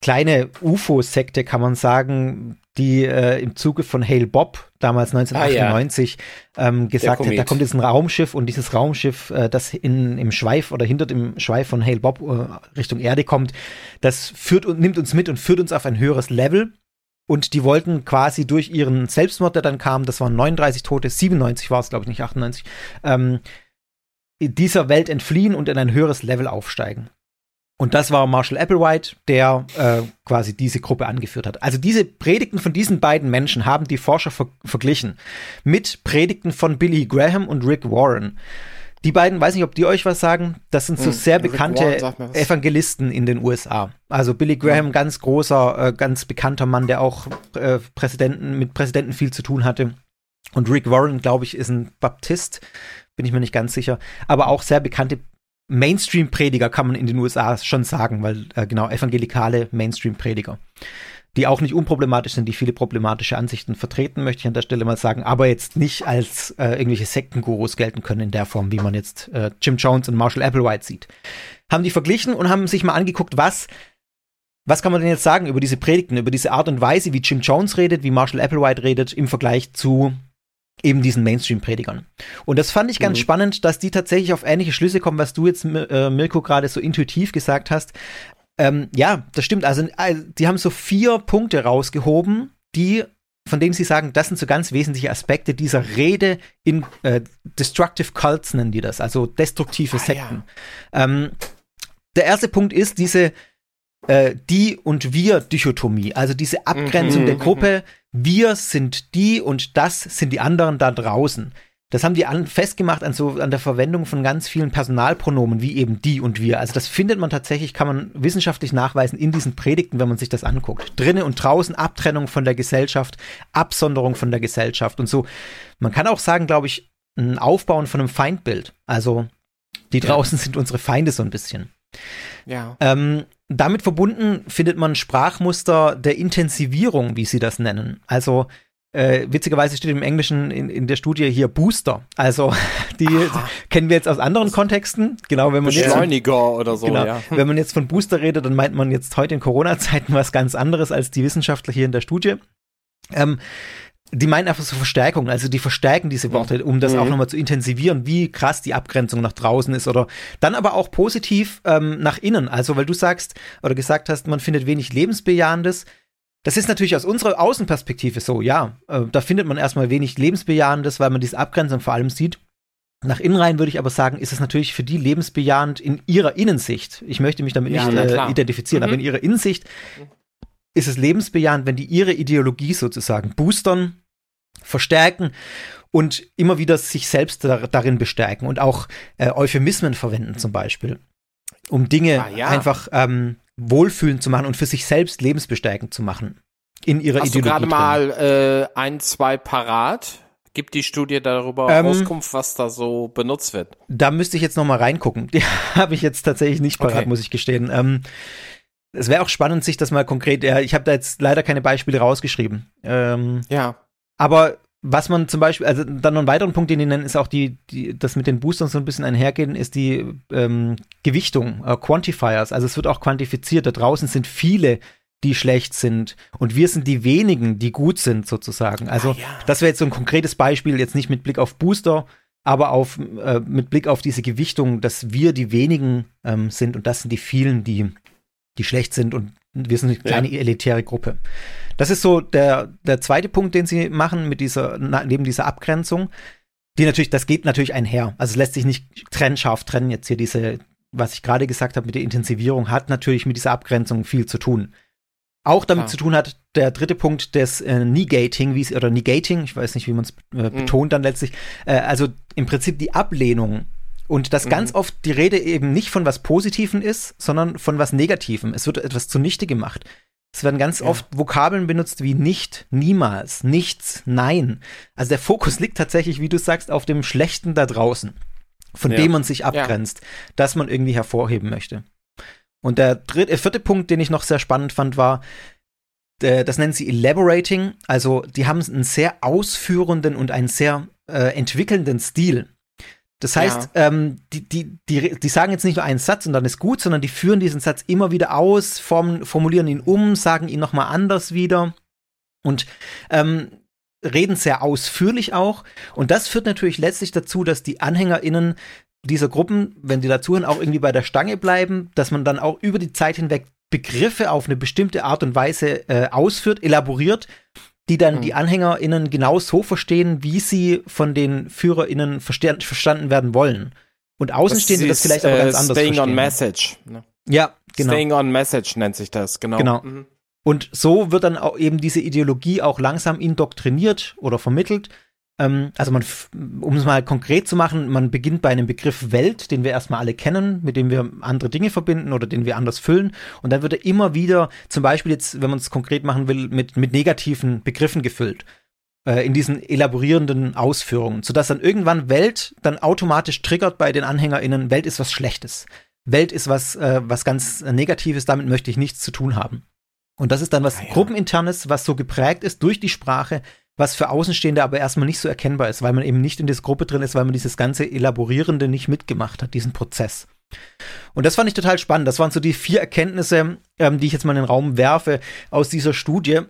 kleine UFO-Sekte, kann man sagen, die äh, im Zuge von Hale Bob damals 1998 ähm, gesagt hat, da kommt jetzt ein Raumschiff und dieses Raumschiff, äh, das in, im Schweif oder hinter dem Schweif von Hale Bob äh, Richtung Erde kommt, das führt und nimmt uns mit und führt uns auf ein höheres Level. Und die wollten quasi durch ihren Selbstmord, der dann kam, das waren 39 Tote, 97 war es, glaube ich, nicht 98, ähm, dieser Welt entfliehen und in ein höheres Level aufsteigen. Und das war Marshall Applewhite, der äh, quasi diese Gruppe angeführt hat. Also diese Predigten von diesen beiden Menschen haben die Forscher ver verglichen mit Predigten von Billy Graham und Rick Warren. Die beiden, weiß nicht, ob die euch was sagen, das sind so Hm, sehr bekannte. Evangelisten in den USA. Also Billy Graham, ganz großer, äh, ganz bekannter Mann, der auch äh, Präsidenten, mit Präsidenten viel zu tun hatte. Und Rick Warren, glaube ich, ist ein Baptist, bin ich mir nicht ganz sicher, aber auch sehr bekannte Mainstream-Prediger kann man in den USA schon sagen, weil äh, genau evangelikale Mainstream-Prediger, die auch nicht unproblematisch sind, die viele problematische Ansichten vertreten, möchte ich an der Stelle mal sagen, aber jetzt nicht als äh, irgendwelche Sektengurus gelten können in der Form, wie man jetzt äh, Jim Jones und Marshall Applewhite sieht. Haben die verglichen und haben sich mal angeguckt, was was kann man denn jetzt sagen über diese Predigten, über diese Art und Weise, wie Jim Jones redet, wie Marshall Applewhite redet, im Vergleich zu eben diesen Mainstream-Predigern. Und das fand ich ganz Mhm. spannend, dass die tatsächlich auf ähnliche Schlüsse kommen, was du jetzt, äh, Mirko, gerade so intuitiv gesagt hast. Ähm, ja, das stimmt. Also, äh, die haben so vier Punkte rausgehoben, die, von denen sie sagen, das sind so ganz wesentliche Aspekte dieser Rede in äh, Destructive Cults nennen die das, also destruktive Ah, ja. Sekten. Ähm, der erste Punkt ist diese äh, die und wir Dichotomie, also diese Abgrenzung Mhm, der mhm, Gruppe. Wir sind die und das sind die anderen da draußen. Das haben die an, festgemacht an so an der Verwendung von ganz vielen Personalpronomen wie eben die und wir. Also das findet man tatsächlich, kann man wissenschaftlich nachweisen in diesen Predigten, wenn man sich das anguckt. Drinnen und draußen Abtrennung von der Gesellschaft, Absonderung von der Gesellschaft und so. Man kann auch sagen, glaube ich, ein Aufbauen von einem Feindbild. Also die draußen sind unsere Feinde so ein bisschen. Ja. Ähm, damit verbunden findet man Sprachmuster der Intensivierung, wie sie das nennen. Also Äh, witzigerweise steht im Englischen in, in der Studie hier Booster. Also die Aha. kennen wir jetzt aus anderen Kontexten. Genau, wenn man Beschleuniger jetzt, oder so. Genau, ja. wenn man jetzt von Booster redet, dann meint man jetzt heute in Corona-Zeiten was ganz anderes als die Wissenschaftler hier in der Studie. Ähm, die meinen einfach so Verstärkung, also die verstärken diese Worte, um das mhm. auch nochmal zu intensivieren, wie krass die Abgrenzung nach draußen ist oder dann aber auch positiv ähm, nach innen. Also weil du sagst oder gesagt hast, man findet wenig lebensbejahendes. Das ist natürlich aus unserer Außenperspektive so, ja. Äh, da findet man erstmal wenig lebensbejahendes, weil man diese Abgrenzung vor allem sieht. Nach innen rein würde ich aber sagen, ist es natürlich für die lebensbejahend in ihrer Innensicht. Ich möchte mich damit ja, nicht äh, identifizieren, mhm. aber in ihrer Innensicht ist es lebensbejahend, wenn die ihre Ideologie sozusagen boostern, verstärken und immer wieder sich selbst da, darin bestärken und auch äh, Euphemismen verwenden zum Beispiel, um Dinge ah, ja. einfach ähm, wohlfühlend zu machen und für sich selbst lebensbestärkend zu machen in ihrer Hast Ideologie. Hast du gerade mal äh, ein, zwei parat? Gibt die Studie darüber ähm, Auskunft, was da so benutzt wird? Da müsste ich jetzt noch mal reingucken. Die habe ich jetzt tatsächlich nicht parat, okay. muss ich gestehen. Ähm, es wäre auch spannend, sich das mal konkret. Ja, ich habe da jetzt leider keine Beispiele rausgeschrieben. Ähm, ja. Aber was man zum Beispiel, also dann noch einen weiteren Punkt, den die nennen, ist auch die, die das mit den Boostern so ein bisschen einhergehen, ist die ähm, Gewichtung, äh, Quantifiers. Also es wird auch quantifiziert. Da draußen sind viele, die schlecht sind und wir sind die wenigen, die gut sind sozusagen. Also ah, ja. das wäre jetzt so ein konkretes Beispiel, jetzt nicht mit Blick auf Booster, aber auf, äh, mit Blick auf diese Gewichtung, dass wir die wenigen ähm, sind und das sind die vielen, die, die schlecht sind und wir sind eine kleine ja. elitäre Gruppe. Das ist so der, der zweite Punkt, den sie machen mit dieser, neben dieser Abgrenzung. Die natürlich, das geht natürlich einher. Also es lässt sich nicht trennscharf trennen. Jetzt hier diese, was ich gerade gesagt habe mit der Intensivierung, hat natürlich mit dieser Abgrenzung viel zu tun. Auch damit Klar. zu tun hat der dritte Punkt des äh, Negating, wie oder Negating, ich weiß nicht, wie man es äh, mhm. betont dann letztlich. Äh, also im Prinzip die Ablehnung und dass mhm. ganz oft die Rede eben nicht von was Positiven ist, sondern von was Negativem. Es wird etwas zunichte gemacht. Es werden ganz ja. oft Vokabeln benutzt wie nicht, niemals, nichts, nein. Also der Fokus liegt tatsächlich, wie du sagst, auf dem Schlechten da draußen, von ja. dem man sich abgrenzt, ja. das man irgendwie hervorheben möchte. Und der dritte, äh, vierte Punkt, den ich noch sehr spannend fand, war, äh, das nennen sie Elaborating. Also die haben einen sehr ausführenden und einen sehr äh, entwickelnden Stil. Das heißt, ja. ähm, die, die, die, die sagen jetzt nicht nur einen Satz und dann ist gut, sondern die führen diesen Satz immer wieder aus, form, formulieren ihn um, sagen ihn nochmal anders wieder und ähm, reden sehr ausführlich auch. Und das führt natürlich letztlich dazu, dass die AnhängerInnen dieser Gruppen, wenn die dazuhören, auch irgendwie bei der Stange bleiben, dass man dann auch über die Zeit hinweg Begriffe auf eine bestimmte Art und Weise äh, ausführt, elaboriert die dann mhm. die AnhängerInnen genau so verstehen, wie sie von den FührerInnen verstanden werden wollen. Und Außenstehende das, das vielleicht aber ganz äh, anders Staying verstehen. on Message. Ne? Ja, genau. Staying on Message nennt sich das, genau. Genau. Mhm. Und so wird dann auch eben diese Ideologie auch langsam indoktriniert oder vermittelt ähm, also man, um es mal konkret zu machen, man beginnt bei einem Begriff Welt, den wir erstmal alle kennen, mit dem wir andere Dinge verbinden oder den wir anders füllen. Und dann wird er immer wieder, zum Beispiel jetzt, wenn man es konkret machen will, mit, mit negativen Begriffen gefüllt äh, in diesen elaborierenden Ausführungen, sodass dann irgendwann Welt dann automatisch triggert bei den AnhängerInnen, Welt ist was Schlechtes. Welt ist was, äh, was ganz Negatives, damit möchte ich nichts zu tun haben. Und das ist dann was ah, ja. Gruppeninternes, was so geprägt ist durch die Sprache, was für Außenstehende aber erstmal nicht so erkennbar ist, weil man eben nicht in dieser Gruppe drin ist, weil man dieses ganze Elaborierende nicht mitgemacht hat, diesen Prozess. Und das fand ich total spannend. Das waren so die vier Erkenntnisse, ähm, die ich jetzt mal in den Raum werfe aus dieser Studie,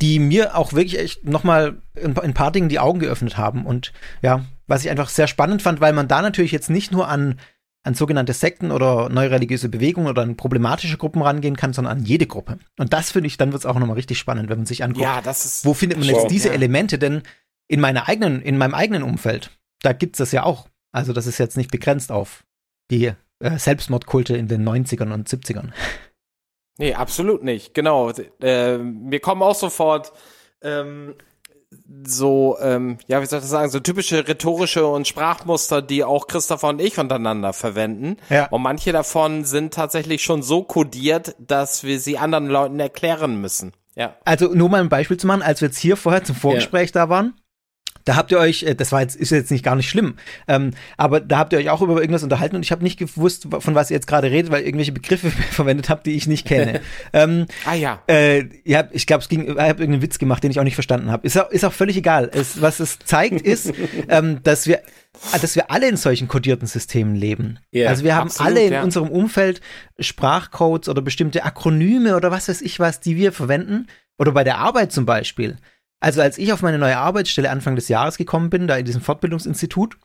die mir auch wirklich echt nochmal in ein paar Dingen die Augen geöffnet haben. Und ja, was ich einfach sehr spannend fand, weil man da natürlich jetzt nicht nur an an sogenannte Sekten oder neue religiöse Bewegungen oder an problematische Gruppen rangehen kann, sondern an jede Gruppe. Und das finde ich, dann wird es auch nochmal richtig spannend, wenn man sich anguckt. Ja, das ist wo findet man jetzt diese ja. Elemente denn in meiner eigenen, in meinem eigenen Umfeld? Da gibt es das ja auch. Also das ist jetzt nicht begrenzt auf die äh, Selbstmordkulte in den 90ern und 70ern. Nee, absolut nicht. Genau. Äh, wir kommen auch sofort ähm, so, ähm, ja, wie soll ich das sagen, so typische rhetorische und Sprachmuster, die auch Christopher und ich untereinander verwenden. Ja. Und manche davon sind tatsächlich schon so kodiert, dass wir sie anderen Leuten erklären müssen. Ja. Also nur mal ein Beispiel zu machen, als wir jetzt hier vorher zum Vorgespräch ja. da waren, Da habt ihr euch, äh, das war jetzt, ist jetzt nicht gar nicht schlimm, ähm, aber da habt ihr euch auch über irgendwas unterhalten und ich habe nicht gewusst, von was ihr jetzt gerade redet, weil ihr irgendwelche Begriffe verwendet habt, die ich nicht kenne. ähm, Ah ja. äh, ja, ich glaube, es ging, ich habe irgendeinen Witz gemacht, den ich auch nicht verstanden habe. Ist auch, ist auch völlig egal. Es, was es zeigt, ist, ähm, dass wir, dass wir alle in solchen kodierten Systemen leben. Ja, also wir haben absolut, alle in ja. unserem Umfeld Sprachcodes oder bestimmte Akronyme oder was weiß ich was, die wir verwenden. Oder bei der Arbeit zum Beispiel. Also als ich auf meine neue Arbeitsstelle Anfang des Jahres gekommen bin, da in diesem Fortbildungsinstitut,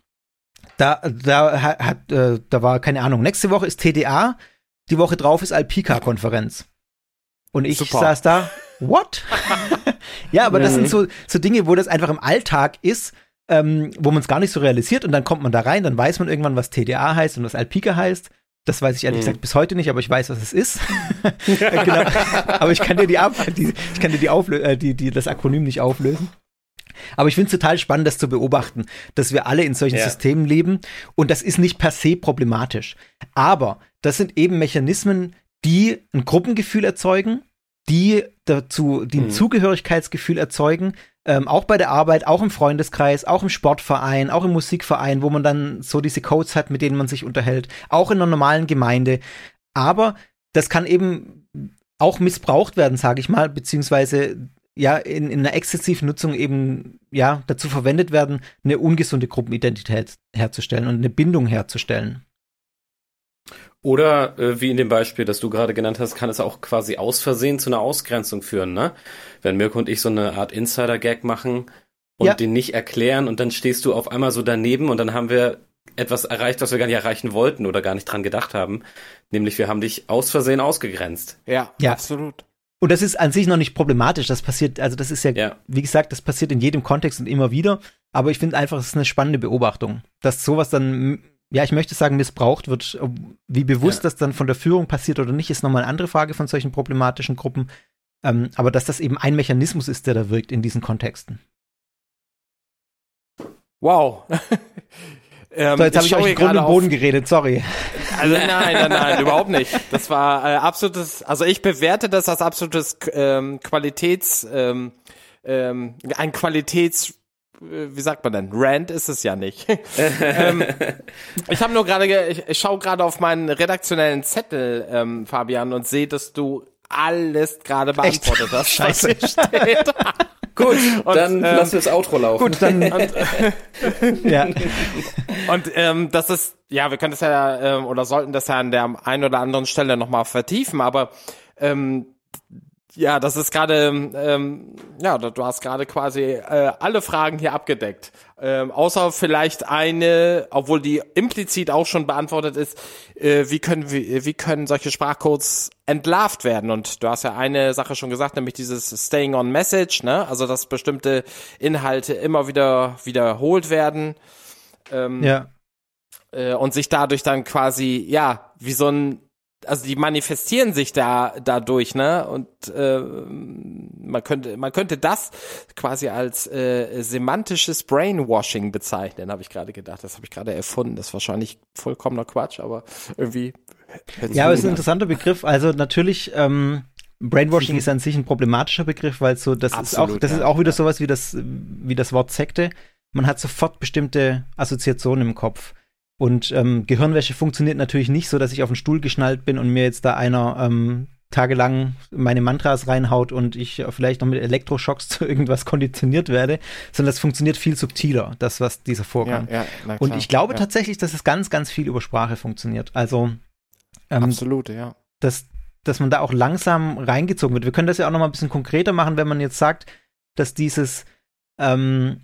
da, da hat, äh, da war keine Ahnung. Nächste Woche ist TDA, die Woche drauf ist Alpika-Konferenz. Und ich Super. saß da, what? ja, aber das sind so, so Dinge, wo das einfach im Alltag ist, ähm, wo man es gar nicht so realisiert und dann kommt man da rein, dann weiß man irgendwann, was TDA heißt und was Alpika heißt. Das weiß ich ehrlich gesagt bis heute nicht, aber ich weiß, was es ist. genau. Aber ich kann dir die, Ab die ich kann dir die, Auflö äh, die, die das Akronym nicht auflösen. Aber ich finde es total spannend, das zu beobachten, dass wir alle in solchen Ja. Systemen leben und das ist nicht per se problematisch. Aber das sind eben Mechanismen, die ein Gruppengefühl erzeugen, die dazu, die ein Mhm. Zugehörigkeitsgefühl erzeugen, ähm, auch bei der Arbeit, auch im Freundeskreis, auch im Sportverein, auch im Musikverein, wo man dann so diese Codes hat, mit denen man sich unterhält, auch in einer normalen Gemeinde. Aber das kann eben auch missbraucht werden, sage ich mal, beziehungsweise ja in, in einer exzessiven Nutzung eben ja dazu verwendet werden, eine ungesunde Gruppenidentität herzustellen und eine Bindung herzustellen. Oder äh, wie in dem Beispiel, das du gerade genannt hast, kann es auch quasi aus Versehen zu einer Ausgrenzung führen, ne? Wenn Mirko und ich so eine Art Insider-Gag machen und Ja. den nicht erklären und dann stehst du auf einmal so daneben und dann haben wir etwas erreicht, was wir gar nicht erreichen wollten oder gar nicht dran gedacht haben. Nämlich wir haben dich aus Versehen ausgegrenzt. Ja, Ja. absolut. Und das ist an sich noch nicht problematisch. Das passiert, also das ist ja, Ja. wie gesagt, das passiert in jedem Kontext und immer wieder. Aber ich finde einfach, es ist eine spannende Beobachtung, dass sowas dann, ja, ich möchte sagen, missbraucht wird. Wie bewusst Ja. das dann von der Führung passiert oder nicht, ist nochmal eine andere Frage von solchen problematischen Gruppen. Ähm, aber dass das eben ein Mechanismus ist, der da wirkt in diesen Kontexten. Wow. ähm, So, jetzt habe ich euch Grund gerade und auf- Boden geredet, sorry. Also nein, nein, nein, überhaupt nicht. Das war äh, absolutes, also ich bewerte das als absolutes ähm, Qualitäts, ähm, ähm, ein Qualitäts, wie sagt man denn? Rant ist es ja nicht. ähm, ich habe nur gerade, ge- ich, ich schaue gerade auf meinen redaktionellen Zettel, ähm, Fabian, und sehe, dass du alles gerade beantwortet hast. Scheiße. steht. Gut, Und, dann ähm, lass das Outro laufen. Gut, dann, ja. Und ähm, das ist, ja, wir können das ja ähm, oder sollten das ja an der einen oder anderen Stelle nochmal vertiefen, aber ähm, ja, das ist gerade, ähm, ja, du hast gerade quasi äh, alle Fragen hier abgedeckt. Ähm, außer vielleicht eine, obwohl die implizit auch schon beantwortet ist, äh, wie können wir, wie können solche Sprachcodes entlarvt werden? Und du hast ja eine Sache schon gesagt, nämlich dieses Staying on Message, ne? Also dass bestimmte Inhalte immer wieder wiederholt werden ja. äh, und sich dadurch dann quasi, ja, wie so ein, also die manifestieren sich da dadurch, ne? Und äh, man könnte, man könnte das quasi als äh, semantisches Brainwashing bezeichnen, habe ich gerade gedacht. Das habe ich gerade erfunden. Das ist wahrscheinlich vollkommener Quatsch, aber irgendwie. Ja, aber es ist ein an. interessanter Begriff. Also natürlich, ähm, Brainwashing ist an sich ein problematischer Begriff, weil so, das ist auch, Absolut, das ja, ist auch wieder ja. sowas wie das, wie das Wort Sekte. Man hat sofort bestimmte Assoziationen im Kopf. Und ähm, Gehirnwäsche funktioniert natürlich nicht so, dass ich auf den Stuhl geschnallt bin und mir jetzt da einer ähm, tagelang meine Mantras reinhaut und ich vielleicht noch mit Elektroschocks zu irgendwas konditioniert werde, sondern das funktioniert viel subtiler, das, was dieser ja, Vorgang. ja, na und ich glaube ja, tatsächlich, dass es ganz, ganz viel über Sprache funktioniert. Also ähm, Absolut, ja. dass, dass man da auch langsam reingezogen wird. Wir können das ja auch noch mal ein bisschen konkreter machen, wenn man jetzt sagt, dass dieses ähm,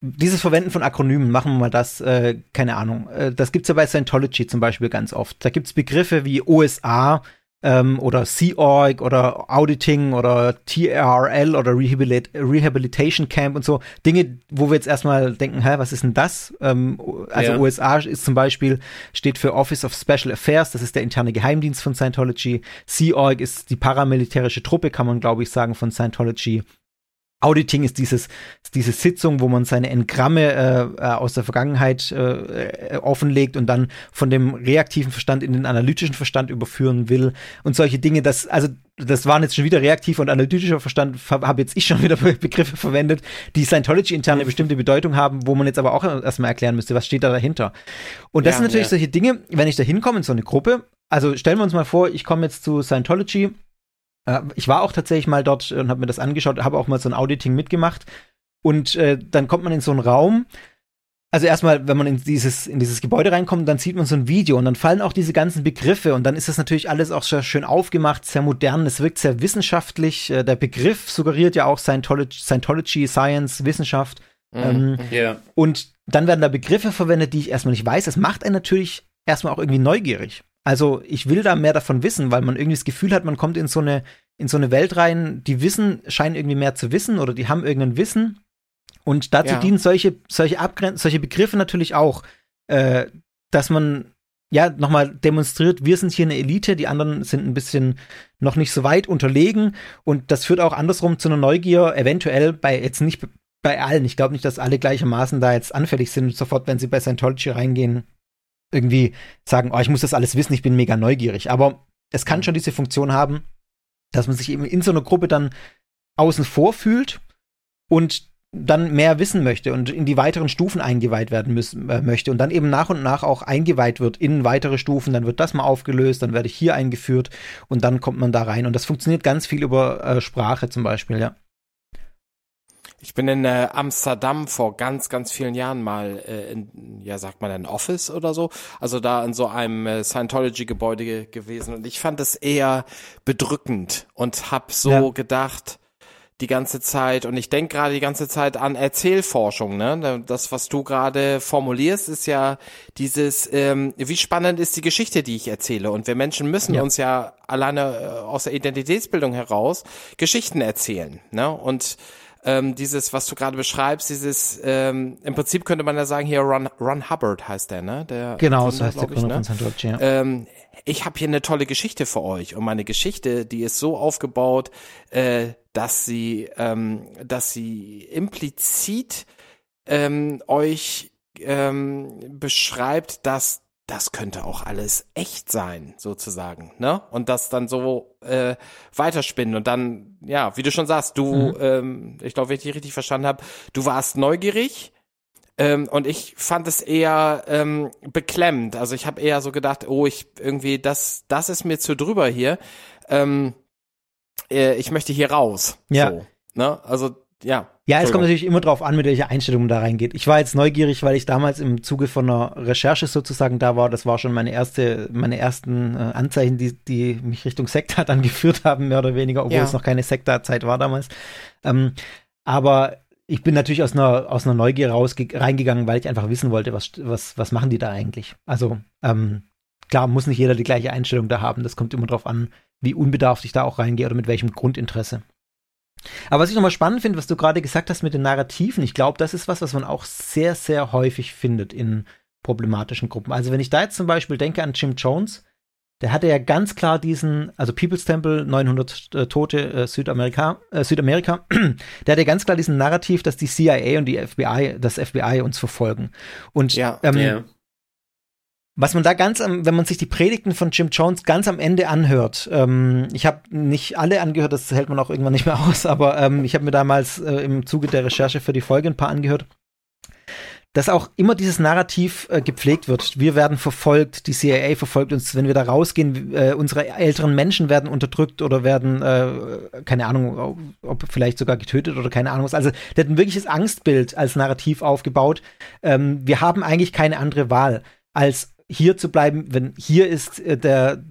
dieses Verwenden von Akronymen, machen wir mal das, äh, keine Ahnung, äh, das gibt's ja bei Scientology zum Beispiel ganz oft. Da gibt's Begriffe wie OSA ähm, oder Sea-Org oder Auditing oder TRL oder Rehabilit Rehabilitation Camp und so. Dinge, wo wir jetzt erstmal denken, hä, was ist denn das? Ähm, also Ja. USA ist zum Beispiel, steht für Office of Special Affairs, das ist der interne Geheimdienst von Scientology. Sea-Org ist die paramilitärische Truppe, kann man glaube ich sagen, von Scientology. Auditing ist dieses, ist diese Sitzung, wo man seine Engramme äh, äh, aus der Vergangenheit äh, offenlegt und dann von dem reaktiven Verstand in den analytischen Verstand überführen will und solche Dinge. Das, also das waren jetzt schon wieder reaktiver und analytischer Verstand, habe jetzt ich schon wieder Begriffe verwendet, die Scientology interne bestimmte Bedeutung haben, wo man jetzt aber auch erstmal erklären müsste, was steht da dahinter. Und das ja, sind natürlich ja. solche Dinge, wenn ich da hinkomme in so eine Gruppe, also stellen wir uns mal vor, ich komme jetzt zu Scientology äh, ich war auch tatsächlich mal dort und habe mir das angeschaut, habe auch mal so ein Auditing mitgemacht. Und äh, dann kommt man in so einen Raum. Also erstmal, wenn man in dieses, in dieses Gebäude reinkommt, dann sieht man so ein Video und dann fallen auch diese ganzen Begriffe und dann ist das natürlich alles auch sehr schön aufgemacht, sehr modern, es wirkt sehr wissenschaftlich. Äh, der Begriff suggeriert ja auch Scientology, Scientology Science, Wissenschaft. Mhm. Ähm, yeah. Und dann werden da Begriffe verwendet, die ich erstmal nicht weiß. Das macht einen natürlich erstmal auch irgendwie neugierig. Also ich will da mehr davon wissen, weil man irgendwie das Gefühl hat, man kommt in so eine, in so eine Welt rein, die wissen, scheinen irgendwie mehr zu wissen oder die haben irgendein Wissen. Und dazu ja. dienen solche, solche Abgren solche Begriffe natürlich auch, äh, dass man ja nochmal demonstriert, wir sind hier eine Elite, die anderen sind ein bisschen noch nicht so weit unterlegen. Und das führt auch andersrum zu einer Neugier, eventuell bei jetzt nicht bei allen. Ich glaube nicht, dass alle gleichermaßen da jetzt anfällig sind, sofort, wenn sie bei Scientology reingehen, irgendwie sagen, oh, ich muss das alles wissen, ich bin mega neugierig. Aber es kann schon diese Funktion haben, dass man sich eben in so einer Gruppe dann außen vor fühlt und dann mehr wissen möchte und in die weiteren Stufen eingeweiht werden müssen, äh, möchte und dann eben nach und nach auch eingeweiht wird in weitere Stufen, dann wird das mal aufgelöst, dann werde ich hier eingeführt und dann kommt man da rein und das funktioniert ganz viel über äh, Sprache zum Beispiel, ja. Ich bin in äh, Amsterdam vor ganz, ganz vielen Jahren mal äh, in, ja, sagt man ein Office oder so, also da in so einem äh, Scientology-Gebäude ge gewesen und ich fand es eher bedrückend und hab so ja. gedacht, die ganze Zeit und ich denke gerade die ganze Zeit an Erzählforschung. Ne? Das, was du gerade formulierst, ist ja dieses, ähm, wie spannend ist die Geschichte, die ich erzähle. Und wir Menschen müssen ja. uns ja alleine äh, aus der Identitätsbildung heraus Geschichten erzählen. Ne? Und ähm, dieses, was du gerade beschreibst, dieses, ähm, im Prinzip könnte man ja sagen, hier Ron, Ron Hubbard heißt der, ne? Der genau, so heißt der Gründer ne? von Scientology, ja. Ähm, ich habe hier eine tolle Geschichte für euch und meine Geschichte, die ist so aufgebaut, äh, dass sie, ähm, dass sie implizit ähm, euch ähm, beschreibt, dass das könnte auch alles echt sein, sozusagen, ne? Und das dann so äh, weiterspinnen und dann, ja, wie du schon sagst, du, mhm. ähm, ich glaube, wenn ich dich richtig verstanden habe, du warst neugierig ähm, und ich fand es eher ähm, beklemmend. Also ich habe eher so gedacht, oh, ich irgendwie, das, das ist mir zu drüber hier. Ähm, äh, ich möchte hier raus. Ja. So, ne? Also ja. Ja, es kommt natürlich immer drauf an, mit welcher Einstellung man da reingeht. Ich war jetzt neugierig, weil ich damals im Zuge von einer Recherche sozusagen da war. Das war schon meine erste, meine ersten äh, Anzeichen, die, die mich Richtung Sekta dann geführt haben, mehr oder weniger, obwohl ja. es noch keine Sekta-Zeit war damals. Ähm, aber ich bin natürlich aus einer, aus einer Neugier raus reingegangen, weil ich einfach wissen wollte, was, was, was machen die da eigentlich? Also, ähm, klar, muss nicht jeder die gleiche Einstellung da haben. Das kommt immer drauf an, wie unbedarft ich da auch reingehe oder mit welchem Grundinteresse. Aber was ich nochmal spannend finde, was du gerade gesagt hast mit den Narrativen, ich glaube, das ist was, was man auch sehr, sehr häufig findet in problematischen Gruppen. Also wenn ich da jetzt zum Beispiel denke an Jim Jones, der hatte ja ganz klar diesen, also People's Temple, 900 äh, Tote äh, Südamerika, äh, Südamerika, der hatte ganz klar diesen Narrativ, dass die CIA und die FBI, das FBI uns verfolgen. Und ja, ähm, yeah. Was man da ganz am, wenn man sich die Predigten von Jim Jones ganz am Ende anhört, ähm, ich habe nicht alle angehört, das hält man auch irgendwann nicht mehr aus, aber ähm, ich habe mir damals äh, im Zuge der Recherche für die Folge ein paar angehört, dass auch immer dieses Narrativ äh, gepflegt wird. Wir werden verfolgt, die CIA verfolgt uns, wenn wir da rausgehen, äh, unsere älteren Menschen werden unterdrückt oder werden, äh, keine Ahnung, ob, vielleicht sogar getötet oder keine Ahnung was. Also der hat ein wirkliches Angstbild als Narrativ aufgebaut. Ähm, wir haben eigentlich keine andere Wahl als hier zu bleiben, wenn hier ist äh, der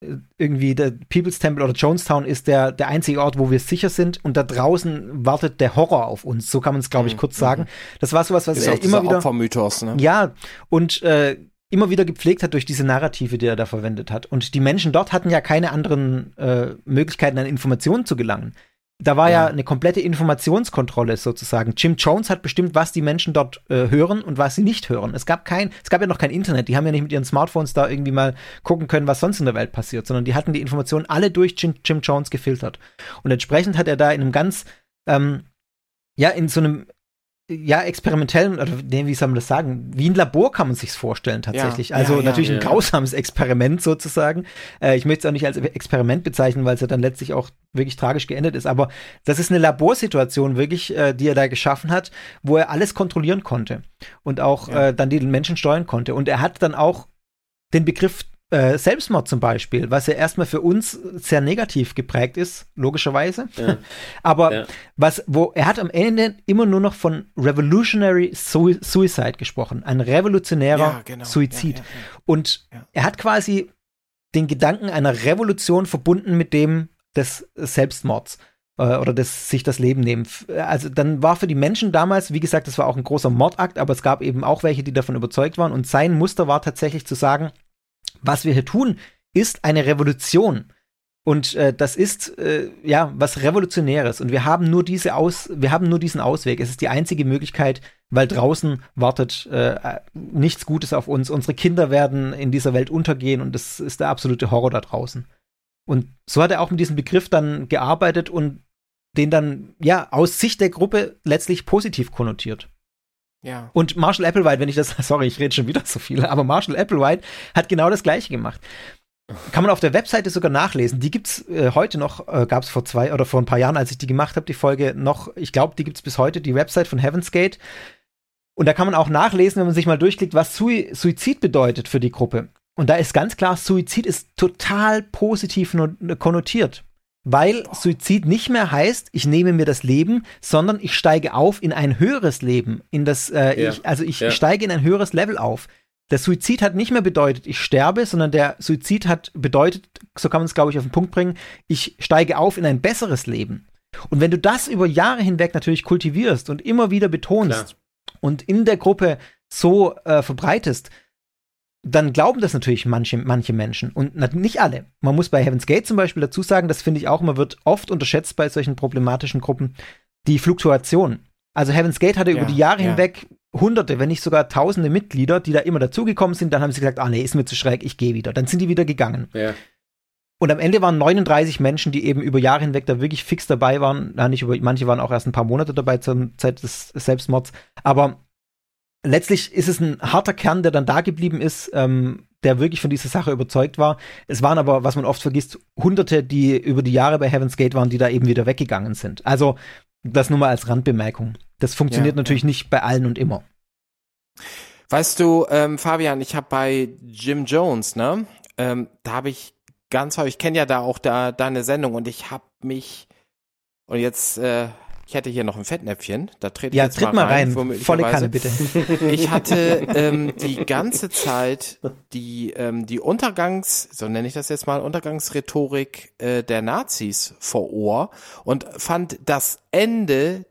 äh, irgendwie der People's Temple oder Jonestown ist der, der einzige Ort, wo wir sicher sind und da draußen wartet der Horror auf uns. So kann man es, glaube ich, mhm. kurz sagen. Das war sowas, was ist er immer wieder. Opfermythos, ne? Ja, und äh, immer wieder gepflegt hat durch diese Narrative, die er da verwendet hat. Und die Menschen dort hatten ja keine anderen äh, Möglichkeiten, an Informationen zu gelangen da war ja. ja. eine komplette Informationskontrolle sozusagen. Jim Jones hat bestimmt, was die Menschen dort äh, hören und was sie nicht hören. Es gab kein, es gab ja noch kein Internet. Die haben ja nicht mit ihren Smartphones da irgendwie mal gucken können, was sonst in der Welt passiert, sondern die hatten die Informationen alle durch Jim, Jim Jones gefiltert. Und entsprechend hat er da in einem ganz ähm, ja, in so einem ja, experimentellen, oder nee, wie soll man das sagen? Wie ein Labor kann man sich's vorstellen tatsächlich. Ja, also ja, ja, natürlich ein ja. grausames Experiment sozusagen. Äh, ich möchte es auch nicht als Experiment bezeichnen, weil es ja dann letztlich auch wirklich tragisch geendet ist. Aber das ist eine Laborsituation wirklich, äh, die er da geschaffen hat, wo er alles kontrollieren konnte und auch äh, dann die Menschen steuern konnte. Und er hat dann auch den Begriff äh, Selbstmord zum Beispiel, was ja erstmal für uns sehr negativ geprägt ist, logischerweise. Ja. Aber Ja. was, wo er hat am Ende immer nur noch von Revolutionary Sui- Suicide gesprochen, ein revolutionärer Ja, genau. Suizid. Ja, ja, ja. Und Ja. er hat quasi den Gedanken einer Revolution verbunden mit dem des Selbstmords äh, oder des sich das Leben nehmen. Also dann war für die Menschen damals, wie gesagt, das war auch ein großer Mordakt, aber es gab eben auch welche, die davon überzeugt waren. Und sein Muster war tatsächlich zu sagen, was wir hier tun, ist eine Revolution. Und äh, das ist äh, ja was Revolutionäres. Und wir haben nur diese Aus, wir haben nur diesen Ausweg. Es ist die einzige Möglichkeit, weil draußen wartet äh, nichts Gutes auf uns. Unsere Kinder werden in dieser Welt untergehen und das ist der absolute Horror da draußen. Und so hat er auch mit diesem Begriff dann gearbeitet und den dann ja aus Sicht der Gruppe letztlich positiv konnotiert. Ja. Und Marshall Applewhite, wenn ich das, sorry, ich rede schon wieder so viel, aber Marshall Applewhite hat genau das Gleiche gemacht. Kann man auf der Webseite sogar nachlesen. Die gibt's äh, heute noch, äh, gab es vor zwei oder vor ein paar Jahren, als ich die gemacht habe, die Folge noch. Ich glaube, die gibt's bis heute, die Website von Heaven's Gate. Und da kann man auch nachlesen, wenn man sich mal durchklickt, was Sui Suizid bedeutet für die Gruppe. Und da ist ganz klar, Suizid ist total positiv no konnotiert. Weil Suizid nicht mehr heißt, ich nehme mir das Leben, sondern ich steige auf in ein höheres Leben. In das, äh, Ja. ich, also ich Ja. steige in ein höheres Level auf. Der Suizid hat nicht mehr bedeutet, ich sterbe, sondern der Suizid hat bedeutet, so kann man es, glaube ich, auf den Punkt bringen, ich steige auf in ein besseres Leben. Und wenn du das über Jahre hinweg natürlich kultivierst und immer wieder betonst Klar. und in der Gruppe so äh, verbreitest, dann glauben das natürlich manche, manche Menschen und nicht alle. Man muss bei Heaven's Gate zum Beispiel dazu sagen, das finde ich auch immer, wird oft unterschätzt bei solchen problematischen Gruppen, die Fluktuation. Also Heaven's Gate hatte Ja, über die Jahre ja. hinweg hunderte, wenn nicht sogar tausende Mitglieder, die da immer dazugekommen sind, dann haben sie gesagt, ah nee, ist mir zu schräg, ich gehe wieder. Dann sind die wieder gegangen. Ja. Und am Ende waren 39 Menschen, die eben über Jahre hinweg da wirklich fix dabei waren. Nicht über, manche waren auch erst ein paar Monate dabei zur Zeit des Selbstmords. Aber letztlich ist es ein harter Kern, der dann da geblieben ist, ähm, der wirklich von dieser Sache überzeugt war. Es waren aber, was man oft vergisst, Hunderte, die über die Jahre bei Heaven's Gate waren, die da eben wieder weggegangen sind. Also das nur mal als Randbemerkung. Das funktioniert Ja, natürlich nicht bei allen und immer. Weißt du, ähm, Fabian, ich habe bei Jim Jones, ne, ähm, da habe ich ganz häufig, ich kenne ja da auch da deine Sendung und ich habe mich und jetzt, äh, ich hätte hier noch ein Fettnäpfchen, da trete ich Ja, jetzt tritt mal rein. womöglicherweise. Volle Kanne, bitte. Ich hatte ähm, die ganze Zeit die ähm, die Untergangs, so nenne ich das jetzt mal, Untergangsrhetorik äh, der Nazis vor Ohr und fand das Ende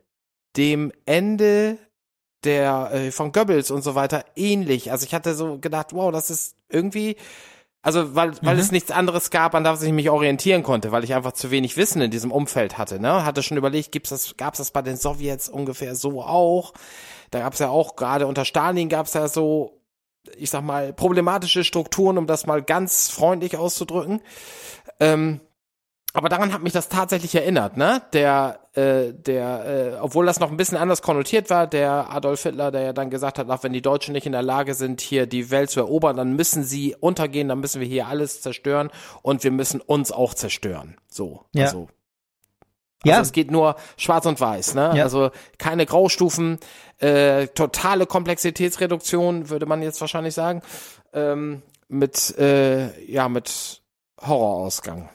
dem Ende der äh, von Goebbels und so weiter ähnlich. Also ich hatte so gedacht, wow, das ist irgendwie also weil weil Mhm. es nichts anderes gab, an das ich mich orientieren konnte, weil ich einfach zu wenig Wissen in diesem Umfeld hatte. Ne, hatte schon überlegt, gibt's das, gab's das bei den Sowjets ungefähr so auch? Da gab's ja auch gerade unter Stalin gab's ja so, ich sag mal problematische Strukturen, um das mal ganz freundlich auszudrücken. Ähm, aber daran hat mich das tatsächlich erinnert, ne? Der, äh, der, äh, obwohl das noch ein bisschen anders konnotiert war, der Adolf Hitler, der ja dann gesagt hat, ach, wenn die Deutschen nicht in der Lage sind, hier die Welt zu erobern, dann müssen sie untergehen, dann müssen wir hier alles zerstören und wir müssen uns auch zerstören. So. Ja. Also, Ja. also es geht nur schwarz und weiß, ne? Ja. Also keine Graustufen, äh, totale Komplexitätsreduktion, würde man jetzt wahrscheinlich sagen, ähm, mit, äh, ja, mit Horrorausgang.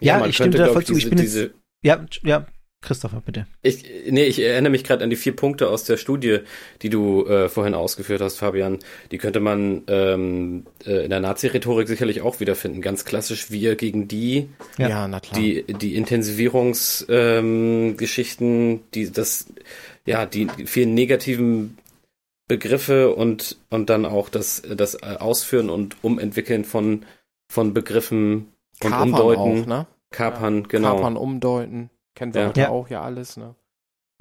Ja, man ich stimme glaub voll zu. Ich diese- bin diese, jetzt, ja, ja, Christopher, bitte. Ich, nee, ich erinnere mich gerade an die vier Punkte aus der Studie, die du äh, vorhin ausgeführt hast, Fabian. Die könnte man ähm, äh, in der Nazi-Rhetorik sicherlich auch wiederfinden. Ganz klassisch wir gegen die, Ja. na klar. die, die Intensivierungsgeschichten, ähm, Geschichten, die das, ja, die vielen negativen Begriffe und und dann auch das das Ausführen und Umentwickeln von von Begriffen und Kapern Umdeuten, auch, ne? Kapern, genau. Kapern, umdeuten. Kennen wir Ja. heute Ja. auch ja alles, ne?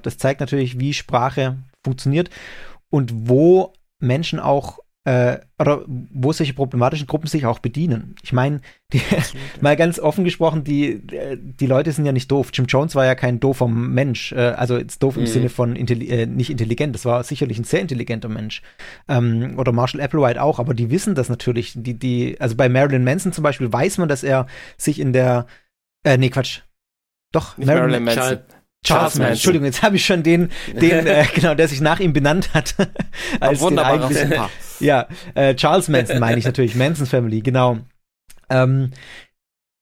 Das zeigt natürlich, wie Sprache funktioniert und wo Menschen auch äh, oder wo solche problematischen Gruppen sich auch bedienen. Ich meine, mal ganz offen gesprochen, die, äh, die Leute sind ja nicht doof. Jim Jones war ja kein doofer Mensch, äh, also jetzt doof im Mhm. Sinne von intelli äh, nicht intelligent, das war sicherlich ein sehr intelligenter Mensch. Ähm, oder Marshall Applewhite auch, aber die wissen das natürlich. Die, die, also bei Marilyn Manson zum Beispiel weiß man, dass er sich in der, äh, nee, Quatsch. Doch, Nicht Marilyn Manson. Charles- Manson. Entschuldigung, jetzt habe ich schon den, den äh, genau, der sich nach ihm benannt hat. als den eigentlichen- ja, äh, Charles Manson meine ich natürlich, Manson Family, genau. Ähm,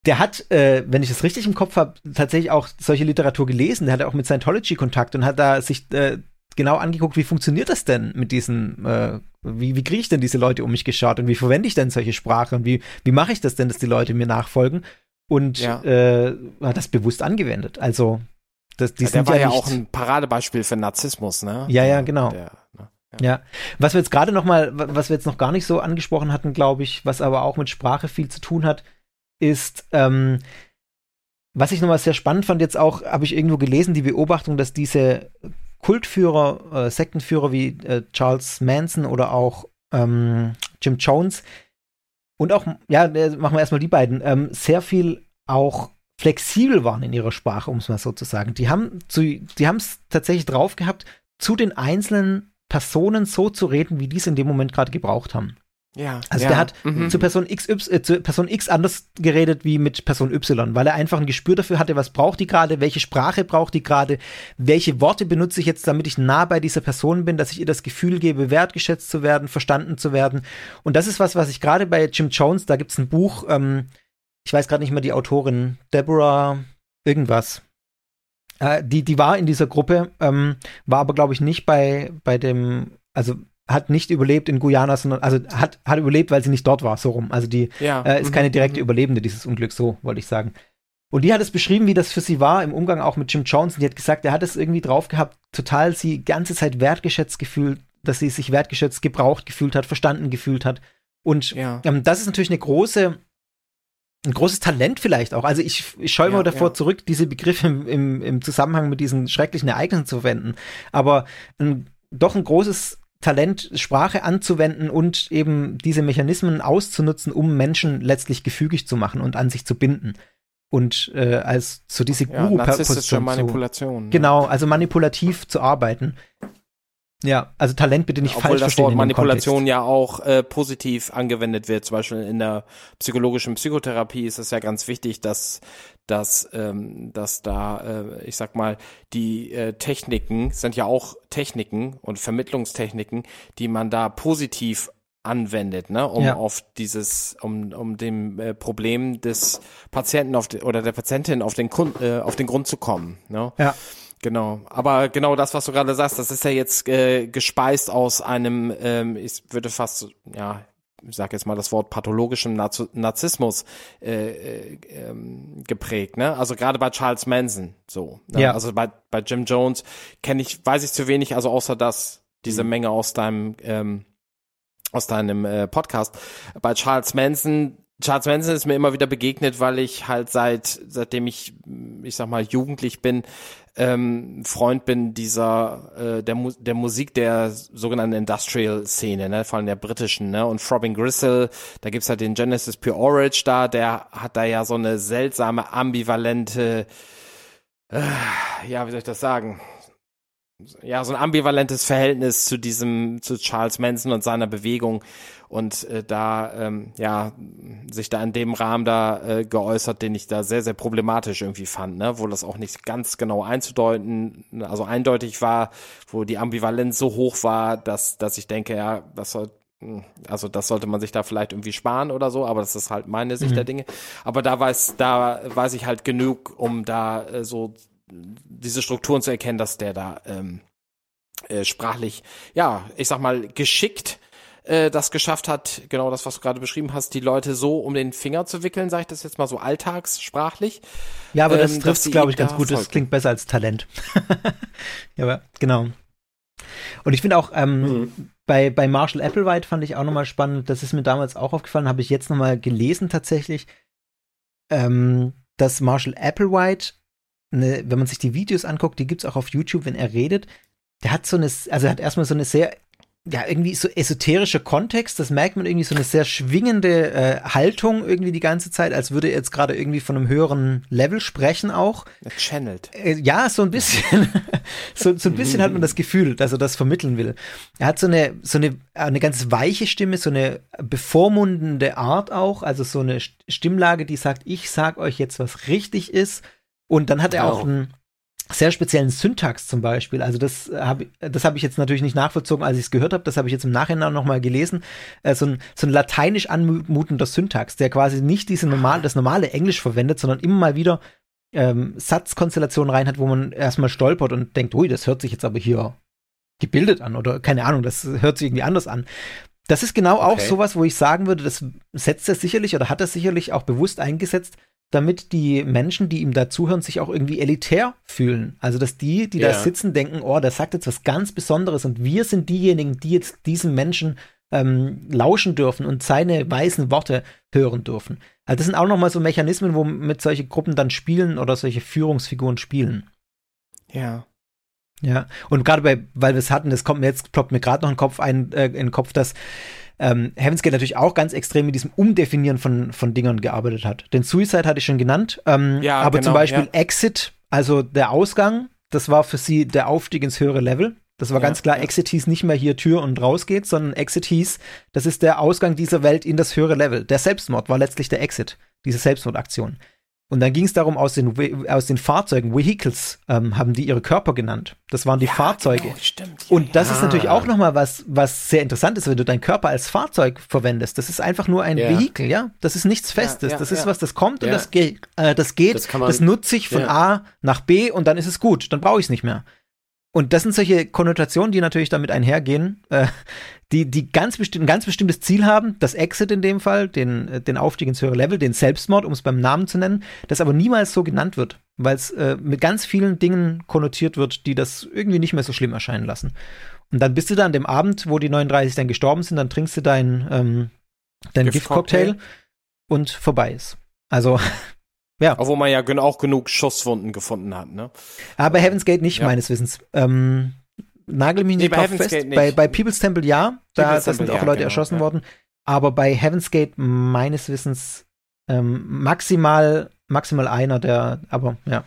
der hat, äh, wenn ich es richtig im Kopf habe, tatsächlich auch solche Literatur gelesen. Der hatte auch mit Scientology Kontakt und hat da sich äh, genau angeguckt, wie funktioniert das denn mit diesen, äh, wie, wie kriege ich denn diese Leute um mich geschaut und wie verwende ich denn solche Sprache und wie, wie mache ich das denn, dass die Leute mir nachfolgen? Und Ja. äh, hat das bewusst angewendet. Also, das, die Ja, der sind war ja, nicht, auch ein Paradebeispiel für Narzissmus, ne? Ja, ja, genau. Der, ne? Ja, was wir jetzt gerade noch mal, wa- was wir jetzt noch gar nicht so angesprochen hatten, glaube ich, was aber auch mit Sprache viel zu tun hat, ist, ähm, was ich nochmal sehr spannend fand, jetzt auch, habe ich irgendwo gelesen, die Beobachtung, dass diese Kultführer, äh, Sektenführer wie äh, Charles Manson oder auch ähm, Jim Jones und auch, ja, äh, machen wir erstmal die beiden, ähm, sehr viel auch flexibel waren in ihrer Sprache, um es mal so zu sagen. Die haben zu, die haben es tatsächlich drauf gehabt, zu den einzelnen Personen so zu reden, wie die es in dem Moment gerade gebraucht haben. Ja. Also ja. der hat Mhm. zu Person X, y, äh, zu Person X anders geredet wie mit Person Y, weil er einfach ein Gespür dafür hatte, was braucht die gerade, welche Sprache braucht die gerade, welche Worte benutze ich jetzt, damit ich nah bei dieser Person bin, dass ich ihr das Gefühl gebe, wertgeschätzt zu werden, verstanden zu werden. Und das ist was, was ich gerade bei Jim Jones, da gibt es ein Buch, ähm, ich weiß gerade nicht mehr die Autorin, Deborah irgendwas. Äh, die, die war in dieser Gruppe, ähm, war aber, glaube ich, nicht bei, bei dem, also hat nicht überlebt in Guyana, sondern, also hat, hat überlebt, weil sie nicht dort war, so rum. Also die ja. äh, ist mhm, keine direkte mhm. Überlebende dieses Unglücks, so wollte ich sagen. Und die hat es beschrieben, wie das für sie war im Umgang auch mit Jim Jones. Und die hat gesagt, er hat es irgendwie drauf gehabt, total sie die ganze Zeit wertgeschätzt gefühlt, dass sie sich wertgeschätzt, gebraucht gefühlt hat, verstanden gefühlt hat. Und Ja. ähm, das ist natürlich eine große, ein großes Talent vielleicht auch. Also ich, ich scheue Ja, mal davor ja. zurück, diese Begriffe im, im, im Zusammenhang mit diesen schrecklichen Ereignissen zu verwenden. Aber ein, doch ein großes Talent, Sprache anzuwenden und eben diese Mechanismen auszunutzen, um Menschen letztlich gefügig zu machen und an sich zu binden. Und äh, als so diese Ja, Guru-Position zu, Manipulation. ne? genau, also manipulativ zu arbeiten. Ja, also Talent bitte nicht Obwohl falsch das verstehen Wort in dem Manipulation ja auch äh, positiv angewendet wird. Zum Beispiel in der psychologischen Psychotherapie ist es ja ganz wichtig, dass, dass, ähm, dass da, äh, ich sag mal, die äh, Techniken sind ja auch Techniken und Vermittlungstechniken, die man da positiv anwendet, ne, um Ja. auf dieses, um, um dem äh, Problem des Patienten auf de, oder der Patientin auf den, Kun äh, auf den Grund zu kommen. Ne? Ja. Genau, aber genau das, was du gerade sagst, das ist ja jetzt äh, gespeist aus einem, ähm, ich würde fast, ja, ich sag jetzt mal das Wort pathologischem Narzissmus äh, äh, ähm, geprägt, ne? Also gerade bei Charles Manson, so. Ne? Ja. Also bei, bei Jim Jones kenne ich, weiß ich zu wenig, also außer das, diese Menge aus deinem, ähm, aus deinem äh, Podcast. Bei Charles Manson Charles Manson ist mir immer wieder begegnet, weil ich halt seit, seitdem ich, ich sag mal, jugendlich bin, ähm, Freund bin dieser, äh, der, Mu der Musik der sogenannten Industrial-Szene, ne, vor allem der britischen, ne, und Throbbing Gristle, da gibt's halt den Genesis Pure Orange da, der hat da ja so eine seltsame, ambivalente, äh, ja, wie soll ich das sagen? ja, so ein ambivalentes Verhältnis zu diesem, zu Charles Manson und seiner Bewegung und äh, da, ähm, ja, sich da in dem Rahmen da äh, geäußert, den ich da sehr, sehr problematisch irgendwie fand, ne, wo das auch nicht ganz genau einzudeuten, also eindeutig war, wo die Ambivalenz so hoch war, dass, dass ich denke, ja, das soll, also das sollte man sich da vielleicht irgendwie sparen oder so, aber das ist halt meine Sicht Mhm. der Dinge. Aber da weiß, da weiß ich halt genug, um da äh, so diese Strukturen zu erkennen, dass der da ähm, äh, sprachlich, ja, ich sag mal, geschickt äh, das geschafft hat, genau das, was du gerade beschrieben hast, die Leute so um den Finger zu wickeln, sage ich das jetzt mal so alltagssprachlich. Ja, aber das ähm, trifft glaube ich, ganz da gut. Das folgen. klingt besser als Talent. ja, aber genau. Und ich finde auch, ähm, Mhm. bei, bei Marshall Applewhite fand ich auch nochmal spannend, das ist mir damals auch aufgefallen, habe ich jetzt nochmal gelesen tatsächlich, ähm, dass Marshall Applewhite, ne, wenn man sich die Videos anguckt, die gibt's auch auf YouTube, wenn er redet, der hat so eine, also er hat erstmal so eine sehr ja, irgendwie so esoterischer Kontext, das merkt man irgendwie so eine sehr schwingende äh, Haltung irgendwie die ganze Zeit, als würde er jetzt gerade irgendwie von einem höheren Level sprechen auch. Channeled. Äh, ja, so ein bisschen. so, so ein bisschen hat man das Gefühl, dass er das vermitteln will. Er hat so eine, so eine, eine ganz weiche Stimme, so eine bevormundende Art auch, also so eine Stimmlage, die sagt, ich sag euch jetzt, was richtig ist. Und dann hat er auch ein sehr speziellen Syntax zum Beispiel. Also das habe das hab ich jetzt natürlich nicht nachvollzogen, als ich es gehört habe. Das habe ich jetzt im Nachhinein noch mal gelesen. Äh, so, ein, so ein lateinisch anmutender Syntax, der quasi nicht diese normal, das normale Englisch verwendet, sondern immer mal wieder ähm, Satzkonstellationen rein hat, wo man erstmal stolpert und denkt, ui, das hört sich jetzt aber hier gebildet an oder keine Ahnung, das hört sich irgendwie anders an. Das ist genau okay. auch sowas, wo ich sagen würde, das setzt er sicherlich oder hat er sicherlich auch bewusst eingesetzt, damit die Menschen, die ihm da zuhören, sich auch irgendwie elitär fühlen. Also, dass die, die ja. da sitzen, denken, oh, der sagt jetzt was ganz Besonderes und wir sind diejenigen, die jetzt diesem Menschen ähm, lauschen dürfen und seine weisen Worte hören dürfen. Also, das sind auch nochmal so Mechanismen, wo mit solche Gruppen dann spielen oder solche Führungsfiguren spielen. Ja. Ja, und gerade bei, weil wir es hatten, das kommt mir jetzt, ploppt mir gerade noch in den Kopf ein, äh, in den Kopf, dass ähm, Heaven's Gate natürlich auch ganz extrem mit diesem Umdefinieren von, von Dingern gearbeitet hat. Den Suicide hatte ich schon genannt, ähm, ja, aber genau, zum Beispiel ja. Exit, also der Ausgang, das war für sie der Aufstieg ins höhere Level. Das war ja, ganz klar, Exit hieß nicht mehr hier Tür und raus geht, sondern Exit hieß, das ist der Ausgang dieser Welt in das höhere Level. Der Selbstmord war letztlich der Exit, diese Selbstmordaktion. Und dann ging es darum, aus den, aus den Fahrzeugen, Vehicles, ähm, haben die ihre Körper genannt. Das waren die ja, Fahrzeuge. Genau, stimmt. Ja, und das ja. ist natürlich auch nochmal was, was sehr interessant ist, wenn du deinen Körper als Fahrzeug verwendest. Das ist einfach nur ein ja. Vehikel, ja. Das ist nichts Festes. das ist was, das kommt und das, ge äh, das geht. Das, das nutze ich von A nach B und dann ist es gut. Dann brauche ich es nicht mehr. Und das sind solche Konnotationen, die natürlich damit einhergehen, äh, die, die ganz bestimmt, ein ganz bestimmtes Ziel haben, das Exit in dem Fall, den, äh, den Aufstieg ins höhere Level, den Selbstmord, um es beim Namen zu nennen, das aber niemals so genannt wird, weil es äh, mit ganz vielen Dingen konnotiert wird, die das irgendwie nicht mehr so schlimm erscheinen lassen. Und dann bist du da an dem Abend, wo die 39 dann gestorben sind, dann trinkst du dein, ähm, dein Giftcocktail Gift und vorbei ist. Also Ja. Obwohl man ja auch genug Schusswunden gefunden hat, ne? Aber Heaven's Gate nicht, ja. meines Wissens. Ähm, nagel mich nicht nee, drauf fest. Bei, bei People's Temple ja, da, da sind auch Leute genau, erschossen ja. worden. Aber bei Heaven's Gate meines Wissens ähm, maximal, maximal einer, der, aber ja.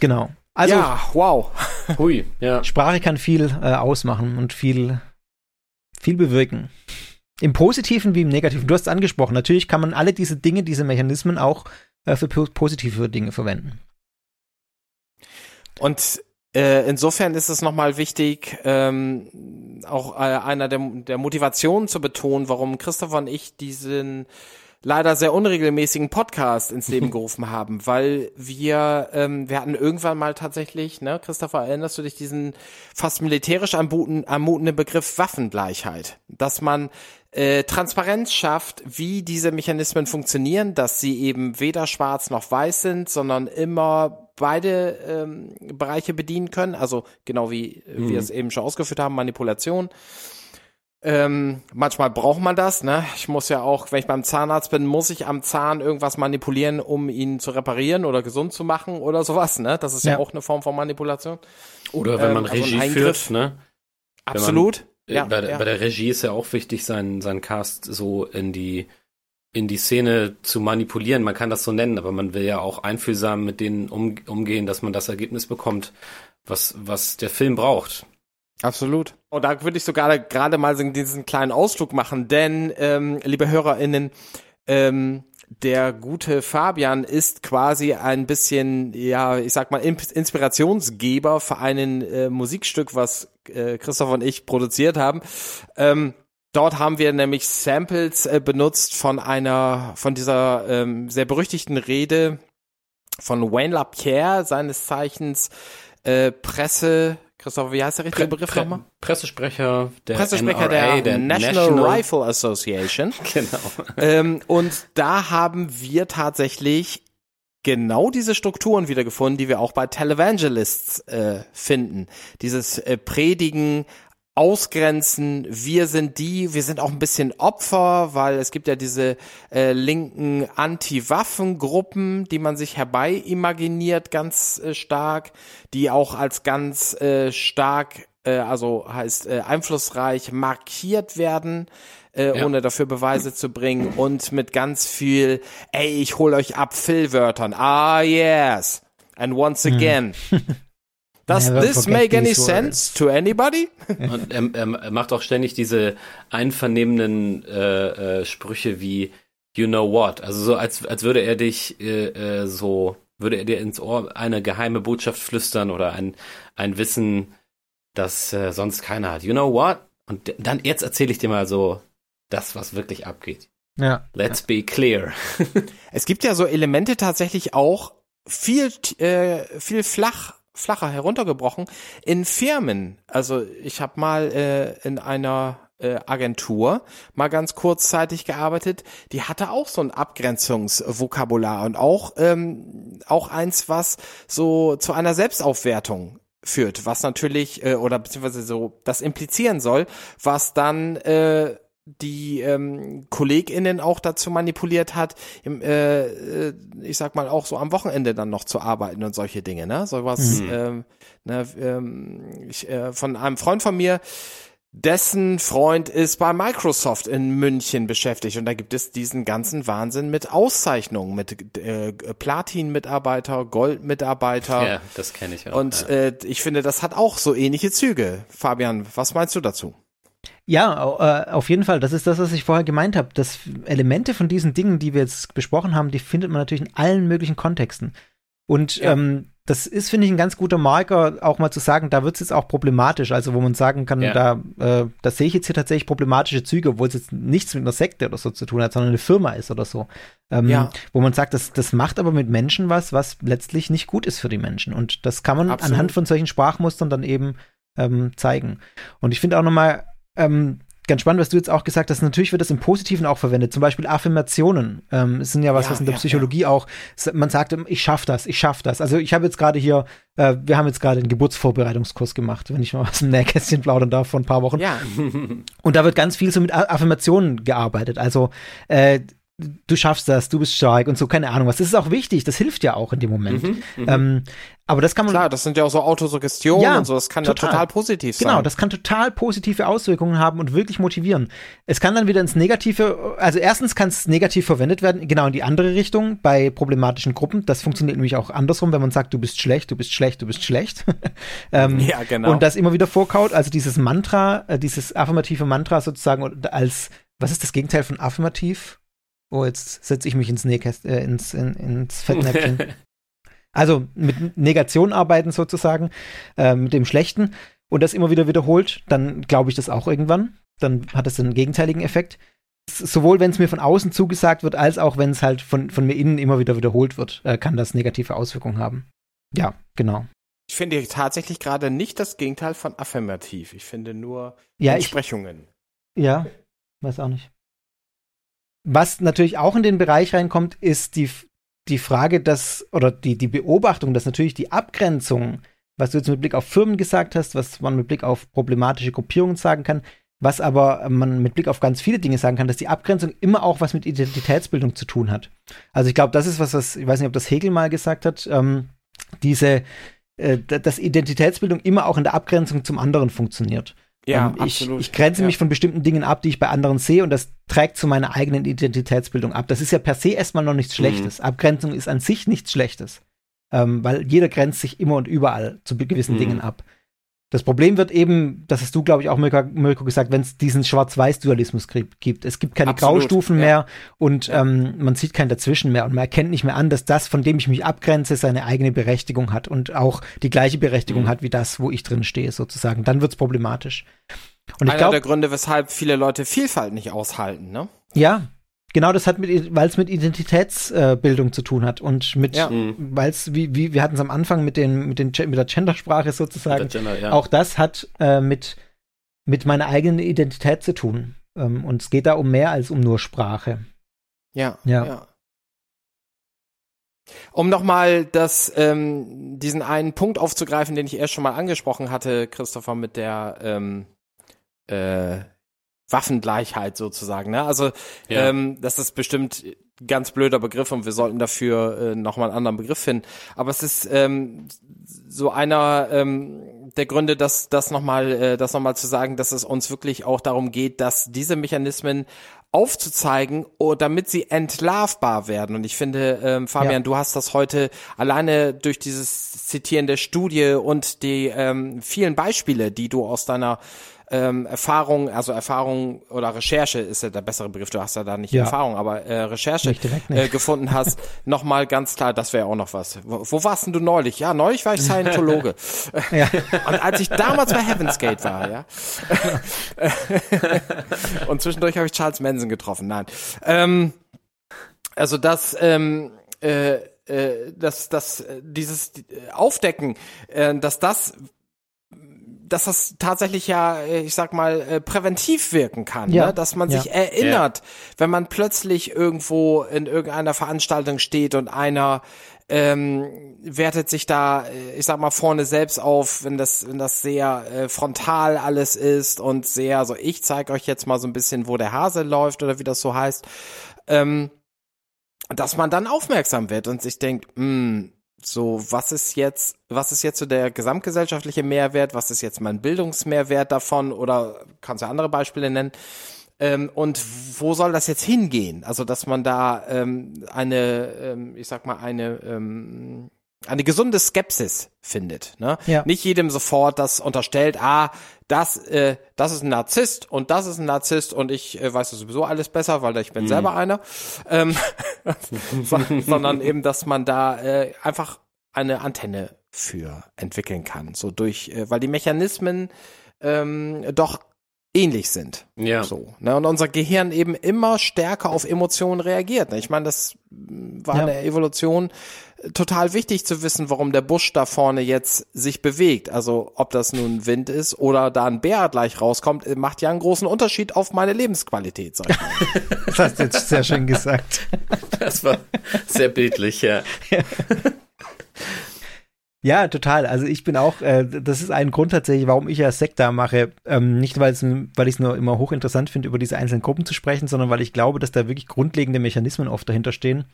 Genau. Also, ja, wow. Hui, ja. Sprache kann viel äh, ausmachen und viel, viel bewirken. Im Positiven wie im Negativen. Du hast es angesprochen. Natürlich kann man alle diese Dinge, diese Mechanismen auch äh, für positive Dinge verwenden. Und äh, insofern ist es nochmal wichtig, ähm, auch äh, einer der, der Motivationen zu betonen, warum Christopher und ich diesen leider sehr unregelmäßigen Podcast ins Leben gerufen haben, weil wir, ähm, wir hatten irgendwann mal tatsächlich, ne, Christopher, erinnerst du dich diesen fast militärisch anmutenden Begriff Waffengleichheit, dass man äh, Transparenz schafft, wie diese Mechanismen funktionieren, dass sie eben weder schwarz noch weiß sind, sondern immer beide ähm, Bereiche bedienen können, also genau wie mhm. wir es eben schon ausgeführt haben, Manipulation. Ähm, manchmal braucht man das, ne? Ich muss ja auch, wenn ich beim Zahnarzt bin, muss ich am Zahn irgendwas manipulieren, um ihn zu reparieren oder gesund zu machen oder sowas, ne? Das ist ja, ja auch eine Form von Manipulation. Oder wenn man ähm, Regie also führt, ne? Absolut. Äh, ja, bei, ja. bei der Regie ist ja auch wichtig, seinen, seinen Cast so in die, in die Szene zu manipulieren. Man kann das so nennen, aber man will ja auch einfühlsam mit denen um, umgehen, dass man das Ergebnis bekommt, was, was der Film braucht. Absolut. Und da würde ich sogar gerade mal diesen kleinen Ausflug machen, denn, ähm, liebe HörerInnen, ähm, der gute Fabian ist quasi ein bisschen, ja, ich sag mal, Inspirationsgeber für ein äh, Musikstück, was äh, Christoph und ich produziert haben. Ähm, dort haben wir nämlich Samples äh, benutzt von einer, von dieser ähm, sehr berüchtigten Rede von Wayne LaPierre, seines Zeichens äh, Presse, Christoph, wie heißt der richtige Begriff Pre nochmal? Pressesprecher der Pressesprecher NRA, der, der National, National, Rifle Association. genau. Ähm, und da haben wir tatsächlich genau diese Strukturen wiedergefunden, die wir auch bei Televangelists äh, finden. Dieses äh, Predigen, Ausgrenzen, wir sind die, wir sind auch ein bisschen Opfer, weil es gibt ja diese äh, linken Anti-Waffen-Gruppen, die man sich herbei imaginiert ganz äh, stark, die auch als ganz äh, stark äh, also heißt äh, einflussreich markiert werden, äh, Ja. ohne dafür Beweise zu bringen und mit ganz viel, ey, ich hol euch ab Füllwörtern. Ah, yes. And once again. Does Never this make any sense to anybody? Und er, er macht auch ständig diese einvernehmenden äh, äh, Sprüche wie You know what? Also so als als würde er dich äh, äh, so würde er dir ins Ohr eine geheime Botschaft flüstern oder ein ein Wissen, das äh, sonst keiner hat. You know what? Und dann jetzt erzähle ich dir mal so das, was wirklich abgeht. Ja. Let's be clear. Es gibt ja so Elemente tatsächlich auch viel, äh, viel flach, flacher heruntergebrochen in Firmen. Also ich habe mal äh, in einer äh, Agentur mal ganz kurzzeitig gearbeitet. Die hatte auch so ein Abgrenzungsvokabular und auch ähm, auch eins, was so zu einer Selbstaufwertung führt, was natürlich äh, oder beziehungsweise so das implizieren soll, was dann äh, die ähm, KollegInnen auch dazu manipuliert hat, im, äh, äh, ich sag mal auch so am Wochenende dann noch zu arbeiten und solche Dinge, ne? Sowas, ähm, ne, ähm, ich, äh, von einem Freund von mir, dessen Freund ist bei Microsoft in München beschäftigt und da gibt es diesen ganzen Wahnsinn mit Auszeichnungen, mit äh, Platin-Mitarbeiter, Gold-Mitarbeiter. ja, das kenne ich auch. Und ja. äh, ich finde, das hat auch so ähnliche Züge. Fabian, was meinst du dazu? Ja, äh, auf jeden Fall. Das ist das, was ich vorher gemeint habe. Das Elemente von diesen Dingen, die wir jetzt besprochen haben, die findet man natürlich in allen möglichen Kontexten. Und Ja. ähm, das ist, finde ich, ein ganz guter Marker, auch mal zu sagen, da wird es jetzt auch problematisch. Also, wo man sagen kann, Ja. da, äh, da sehe ich jetzt hier tatsächlich problematische Züge, obwohl es jetzt nichts mit einer Sekte oder so zu tun hat, sondern eine Firma ist oder so. Ähm, Ja. Wo man sagt, das, das macht aber mit Menschen was, was letztlich nicht gut ist für die Menschen. Und das kann man Absolut. anhand von solchen Sprachmustern dann eben ähm, zeigen. Und ich finde auch nochmal ähm, ganz spannend, was du jetzt auch gesagt hast. Natürlich wird das im Positiven auch verwendet. Zum Beispiel Affirmationen. Ähm, es sind ja was, Ja, was in der ja, Psychologie auch, s- man sagt, ähm, ich schaff das, ich schaff das. Also ich habe jetzt gerade hier, äh, wir haben jetzt gerade einen Geburtsvorbereitungskurs gemacht, wenn ich mal aus dem Nähkästchen plaudern darf, vor ein paar Wochen. Ja, Und da wird ganz viel so mit Affirmationen gearbeitet. Also, äh, du schaffst das, du bist stark und so, keine Ahnung was. Das ist auch wichtig, das hilft ja auch in dem Moment. Ähm, aber das kann man. klar, das sind ja auch so Autosuggestionen Ja, und so, das kann total. ja total positiv sein. Genau, das kann total positive Auswirkungen haben und wirklich motivieren. Es kann dann wieder ins Negative, also erstens kann es negativ verwendet werden, genau in die andere Richtung bei problematischen Gruppen. Das funktioniert nämlich auch andersrum, wenn man sagt, du bist schlecht, du bist schlecht, du bist schlecht. ähm, Ja, genau. Und das immer wieder vorkaut, also dieses Mantra, äh, dieses affirmative Mantra sozusagen und als, was ist das Gegenteil von affirmativ? Oh, jetzt setze ich mich ins Nähkäst, äh, ins, in, ins Fettnäpfchen. Also mit Negation arbeiten sozusagen, äh, mit dem Schlechten und das immer wieder wiederholt, dann glaube ich das auch irgendwann. Dann hat es einen gegenteiligen Effekt. Sowohl wenn es mir von außen zugesagt wird, als auch wenn es halt von, von mir innen immer wieder wiederholt wird, äh, kann das negative Auswirkungen haben. Ja, genau. Ich finde tatsächlich gerade nicht das Gegenteil von affirmativ. Ich finde nur Ja, ich, Entsprechungen. ja, weiß auch nicht. Was natürlich auch in den Bereich reinkommt, ist die, die Frage, dass, oder die, die Beobachtung, dass natürlich die Abgrenzung, was du jetzt mit Blick auf Firmen gesagt hast, was man mit Blick auf problematische Gruppierungen sagen kann, was aber man mit Blick auf ganz viele Dinge sagen kann, dass die Abgrenzung immer auch was mit Identitätsbildung zu tun hat. Also ich glaube, das ist was, was, ich weiß nicht, ob das Hegel mal gesagt hat, ähm, diese, äh, dass Identitätsbildung immer auch in der Abgrenzung zum anderen funktioniert. Ja, Ähm, ich, absolut. ich grenze ja. mich von bestimmten Dingen ab, die ich bei anderen sehe und das trägt zu meiner eigenen Identitätsbildung ab. Das ist ja per se erstmal noch nichts Schlechtes. Abgrenzung ist an sich nichts Schlechtes, ähm, weil jeder grenzt sich immer und überall zu gewissen Mhm. Dingen ab. Das Problem wird eben, das hast du, glaube ich, auch, Mirko, gesagt, wenn es diesen Schwarz-Weiß-Dualismus gibt. Es gibt keine Absolut, Graustufen ja. mehr und ähm, man sieht kein Dazwischen mehr und man erkennt nicht mehr an, dass das, von dem ich mich abgrenze, seine eigene Berechtigung hat und auch die gleiche Berechtigung Mhm. hat wie das, wo ich drin stehe, sozusagen. Dann wird's problematisch. Und ich Einer glaube, der Gründe, weshalb viele Leute Vielfalt nicht aushalten, ne? ja, genau, das hat mit, weil es mit Identitätsbildung zu tun hat und mit, Ja. Mhm. weil es, wie, wie, wir hatten es am Anfang mit den, mit den, mit der Gendersprache sozusagen. Der Gender, ja. Auch das hat äh, mit, mit meiner eigenen Identität zu tun. Ähm, und es geht da um mehr als um nur Sprache. Ja. Ja. Um nochmal das, ähm, diesen einen Punkt aufzugreifen, den ich erst schon mal angesprochen hatte, Christopher, mit der ähm, äh, Waffengleichheit sozusagen. Ne? Also Ja. ähm, das ist bestimmt ein ganz blöder Begriff und wir sollten dafür äh, nochmal einen anderen Begriff finden. Aber es ist ähm, so einer ähm, der Gründe, dass das nochmal, äh, das nochmal zu sagen, dass es uns wirklich auch darum geht, dass diese Mechanismen aufzuzeigen, oh, damit sie entlarvbar werden. Und ich finde, ähm, Fabian, Ja. du hast das heute alleine durch dieses Zitieren der Studie und die ähm, vielen Beispiele, die du aus deiner ähm, Erfahrung, also Erfahrung oder Recherche ist ja der bessere Begriff, du hast ja da nicht Ja. Erfahrung, aber äh, Recherche Nicht direkt, ne. äh, gefunden hast, nochmal ganz klar, das wäre auch noch was. Wo, wo warst denn du neulich? Ja, neulich war ich Scientologe. Ja. Und als ich damals bei Heaven's Gate war, ja. Und zwischendurch habe ich Charles Manson getroffen. Nein. Ähm, also das, ähm, äh, äh, das, das, äh, dieses äh, Aufdecken, äh, dass das dass das tatsächlich ja, äh, ich sag mal, äh, präventiv wirken kann, Ja. ne? dass man Ja. sich erinnert, wenn man plötzlich irgendwo in irgendeiner Veranstaltung steht und einer ähm, wertet sich da, äh, ich sag mal, vorne selbst auf, wenn das, wenn das sehr äh, frontal alles ist und sehr, so ich zeige euch jetzt mal so ein bisschen, wo der Hase läuft oder wie das so heißt, ähm, dass man dann aufmerksam wird und sich denkt, mh, so, was ist jetzt, was ist jetzt so der gesamtgesellschaftliche Mehrwert, was ist jetzt mein Bildungsmehrwert davon oder kannst du andere Beispiele nennen? Ähm, und wo soll das jetzt hingehen? Also, dass man da ähm, eine, ähm, ich sag mal, eine ähm, eine gesunde Skepsis findet. Ne? Ja. Nicht jedem sofort das unterstellt, ah, das, äh, das ist ein Narzisst und das ist ein Narzisst und ich äh, weiß sowieso alles besser, weil ich bin selber einer. Ähm, so, sondern eben, dass man da äh, einfach eine Antenne für entwickeln kann. So durch, äh, weil die Mechanismen ähm, doch ähnlich sind. Ja. So, ne? Und unser Gehirn eben immer stärker auf Emotionen reagiert. Ne? Ich meine, das mm, war Ja. in der Evolution äh, total wichtig zu wissen, warum der Busch da vorne jetzt sich bewegt. Also ob das nun Wind ist oder da ein Bär gleich rauskommt, äh, macht ja einen großen Unterschied auf meine Lebensqualität. Sag ich mal. Das hast du jetzt sehr schön gesagt. Das war sehr bildlich, ja. Ja, total. Also ich bin auch, äh, das ist ein Grund tatsächlich, warum ich ja Sekta mache. Ähm, nicht, weil es, weil ich es nur immer hochinteressant finde, über diese einzelnen Gruppen zu sprechen, sondern weil ich glaube, dass da wirklich grundlegende Mechanismen oft dahinter stehen.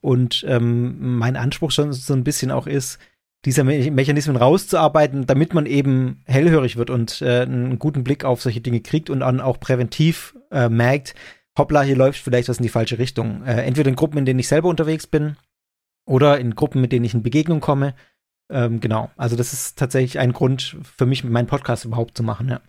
Und ähm, mein Anspruch schon so ein bisschen auch ist, diese Me Mechanismen rauszuarbeiten, damit man eben hellhörig wird und äh, einen guten Blick auf solche Dinge kriegt und dann auch präventiv äh, merkt, hoppla, hier läuft vielleicht was in die falsche Richtung. Äh, entweder in Gruppen, in denen ich selber unterwegs bin oder in Gruppen, mit denen ich in Begegnung komme. Ähm, genau, also das ist tatsächlich ein Grund für mich, meinen Podcast überhaupt zu machen, ja.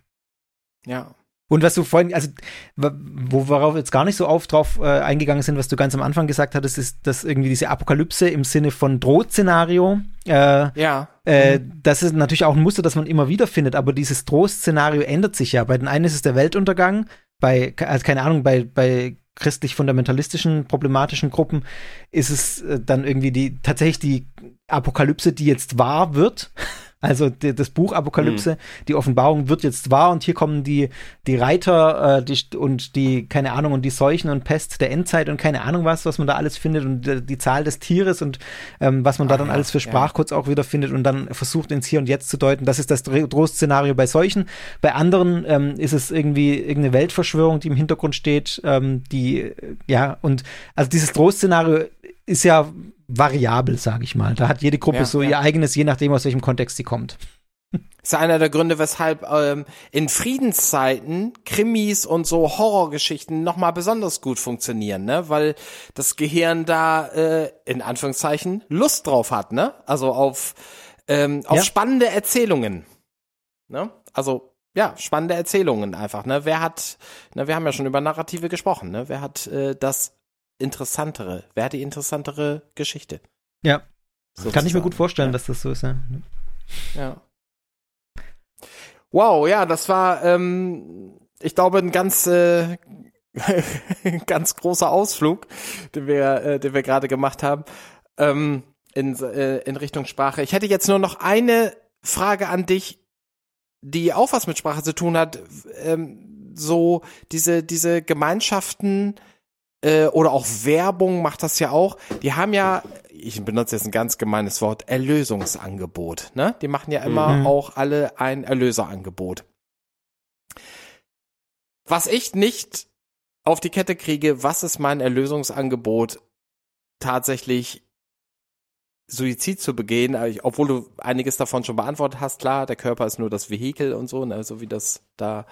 ja. Und was du vorhin, also wo worauf jetzt gar nicht so oft drauf äh, eingegangen sind, was du ganz am Anfang gesagt hattest, ist, dass irgendwie diese Apokalypse im Sinne von Drohszenario, äh, Ja. äh, das ist natürlich auch ein Muster, das man immer wieder findet, aber dieses Drohszenario ändert sich ja. Bei den einen ist es der Weltuntergang, bei, also keine Ahnung, bei, bei christlich-fundamentalistischen, problematischen Gruppen ist es äh, dann irgendwie die, tatsächlich die Apokalypse, die jetzt wahr wird. Also die, das Buch Apokalypse, die Offenbarung wird jetzt wahr und hier kommen die, die Reiter äh, die, und die, keine Ahnung, und die Seuchen und Pest der Endzeit und keine Ahnung was, was man da alles findet und äh, die Zahl des Tieres und ähm, was man da Ah, dann ja, alles für ja. Sprachcodes auch wieder findet und dann versucht ins Hier und Jetzt zu deuten. Das ist das Dro- Drohszenario bei solchen. Bei anderen ähm, ist es irgendwie irgendeine Weltverschwörung, die im Hintergrund steht, ähm, die, ja, und also dieses Drohszenario ist ja variabel, sage ich mal. Da hat jede Gruppe Ja, so ja. ihr eigenes, je nachdem, aus welchem Kontext sie kommt. ist einer der Gründe, weshalb ähm, in Friedenszeiten Krimis und so Horrorgeschichten nochmal besonders gut funktionieren, ne? Weil das Gehirn da äh, in Anführungszeichen Lust drauf hat, ne? Also auf ähm, auf Ja. spannende Erzählungen, ne? Also ja, spannende Erzählungen einfach, ne? Wer hat, ne? Wir haben ja schon über Narrative gesprochen, ne? Wer hat äh, das interessantere? Wer hat die interessantere Geschichte? Ja. Kann ich mir Sozusagen, gut vorstellen, ja. dass das so ist, ja. Ja. Wow, ja, das war, ähm, ich glaube, ein ganz, äh, ganz großer Ausflug, den wir, äh, den wir gerade gemacht haben, ähm, in, äh, in Richtung Sprache. Ich hätte jetzt nur noch eine Frage an dich, die auch was mit Sprache zu tun hat. Ähm, so diese, diese Gemeinschaften, äh, oder auch Werbung macht das ja auch. Die haben ja, ich benutze jetzt ein ganz gemeines Wort, Erlösungsangebot. Ne? Die machen ja immer Mhm. auch alle ein Erlöserangebot. Was ich nicht auf die Kette kriege, was ist mein Erlösungsangebot tatsächlich Suizid zu begehen, äh, obwohl du einiges davon schon beantwortet hast, klar, der Körper ist nur das Vehikel und so, ne, so wie das da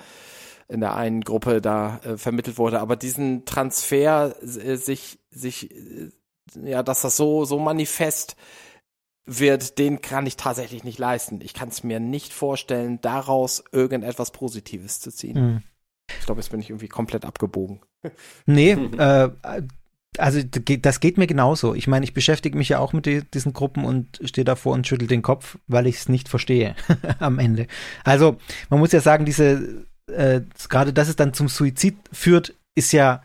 in der einen Gruppe da äh, vermittelt wurde, aber diesen Transfer äh, sich sich äh, ja, dass das so so manifest wird, den kann ich tatsächlich nicht leisten. Ich kann es mir nicht vorstellen, daraus irgendetwas Positives zu ziehen. Mhm. Ich glaube, jetzt bin ich irgendwie komplett abgebogen. Nee, äh, also das geht mir genauso. Ich meine, ich beschäftige mich ja auch mit die, diesen Gruppen und stehe davor und schüttel den Kopf, weil ich es nicht verstehe am Ende. Also man muss ja sagen, diese äh, gerade, dass es dann zum Suizid führt, ist ja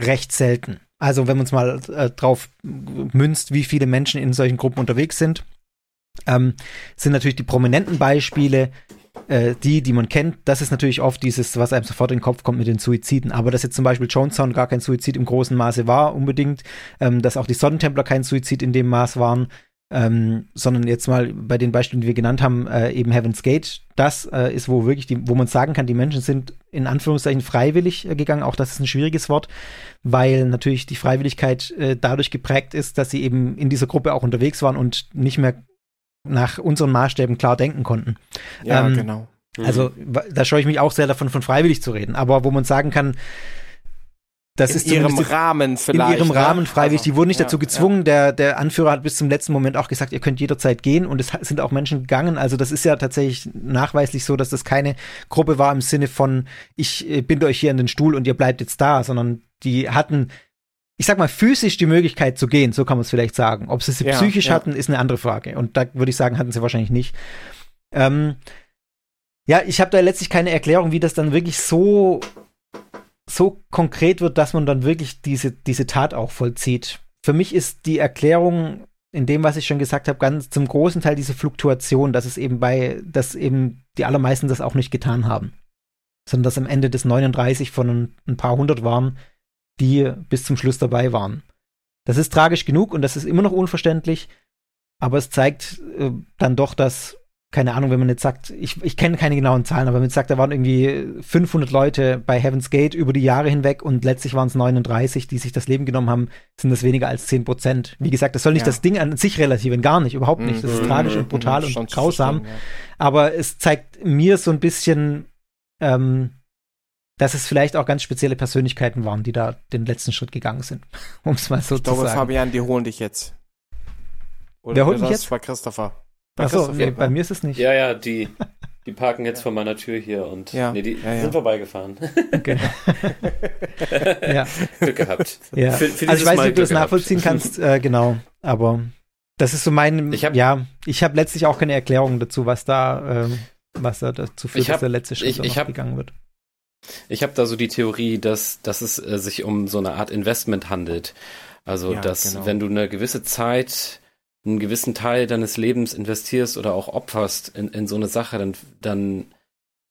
recht selten. Also wenn man es mal äh, drauf münzt, wie viele Menschen in solchen Gruppen unterwegs sind, ähm, sind natürlich die prominenten Beispiele, äh, die, die man kennt. Das ist natürlich oft dieses, was einem sofort in den Kopf kommt mit den Suiziden. Aber dass jetzt zum Beispiel Jonestown gar kein Suizid im großen Maße war, unbedingt, ähm, dass auch die Sonnentempler kein Suizid in dem Maß waren, ähm, sondern jetzt mal bei den Beispielen, die wir genannt haben, äh, eben Heaven's Gate, das äh, ist, wo wirklich die, wo man sagen kann, die Menschen sind in Anführungszeichen freiwillig äh, gegangen. Auch das ist ein schwieriges Wort, weil natürlich die Freiwilligkeit äh, dadurch geprägt ist, dass sie eben in dieser Gruppe auch unterwegs waren und nicht mehr nach unseren Maßstäben klar denken konnten. Ja, ähm, genau. Also da scheue ich mich auch sehr davon, von freiwillig zu reden. Aber wo man sagen kann, das in ist ihrem Rahmen vielleicht. In ihrem ne? Rahmen freiwillig. Also, die wurden nicht ja, dazu gezwungen. Ja. Der, der Anführer hat bis zum letzten Moment auch gesagt, ihr könnt jederzeit gehen. Und es sind auch Menschen gegangen. Also das ist ja tatsächlich nachweislich so, dass das keine Gruppe war im Sinne von, ich äh, binde euch hier in den Stuhl und ihr bleibt jetzt da, sondern die hatten, ich sag mal, physisch die Möglichkeit zu gehen. So kann man es vielleicht sagen. Ob sie sie Ja, psychisch hatten, ist eine andere Frage. Und da würde ich sagen, hatten sie wahrscheinlich nicht. Ähm, ja, ich habe da letztlich keine Erklärung, wie das dann wirklich so so konkret wird, dass man dann wirklich diese, diese Tat auch vollzieht. Für mich ist die Erklärung in dem, was ich schon gesagt habe, ganz zum großen Teil diese Fluktuation, dass es eben bei, dass eben die allermeisten das auch nicht getan haben. Sondern dass am Ende des 39 von ein, paar hundert waren, die bis zum Schluss dabei waren. Das ist tragisch genug und das ist immer noch unverständlich, aber es zeigt äh, dann doch, dass keine Ahnung, wenn man jetzt sagt, ich, ich kenne keine genauen Zahlen, aber wenn man jetzt sagt, da waren irgendwie 500 Leute bei Heaven's Gate über die Jahre hinweg und letztlich waren es 39, die sich das Leben genommen haben, sind das weniger als 10 Prozent. Wie gesagt, das soll nicht Ja. das Ding an sich relativieren, gar nicht, überhaupt nicht. Das ist Mhm. tragisch und brutal Mhm, und grausam. ja. Aber es zeigt mir so ein bisschen, ähm, dass es vielleicht auch ganz spezielle Persönlichkeiten waren, die da den letzten Schritt gegangen sind, um es mal so Ich zu glaube, sagen. Fabian, die holen dich jetzt. Oder Wer holt das mich jetzt? Bei Christopher. Bei Achso, nee, bei mir ist es nicht. Ja, ja, die, die parken jetzt vor meiner Tür hier und Ja, nee, die ja, ja. sind vorbeigefahren. Okay. ja. Glück gehabt. Ja. Für- für also ich weiß nicht, ob du das nachvollziehen kannst, äh, genau. Aber das ist so mein, Ich hab- ja, ich habe letztlich auch keine Erklärung dazu, was da, ähm, was da dazu führt, Ich hab- dass der letzte Schritt ich- ich hab- gegangen wird. Ich habe da so die Theorie, dass, dass es äh, sich um so eine Art Investment handelt. Also, Ja, dass genau. wenn du eine gewisse Zeit, einen gewissen Teil deines Lebens investierst oder auch opferst in, in so eine Sache, dann, dann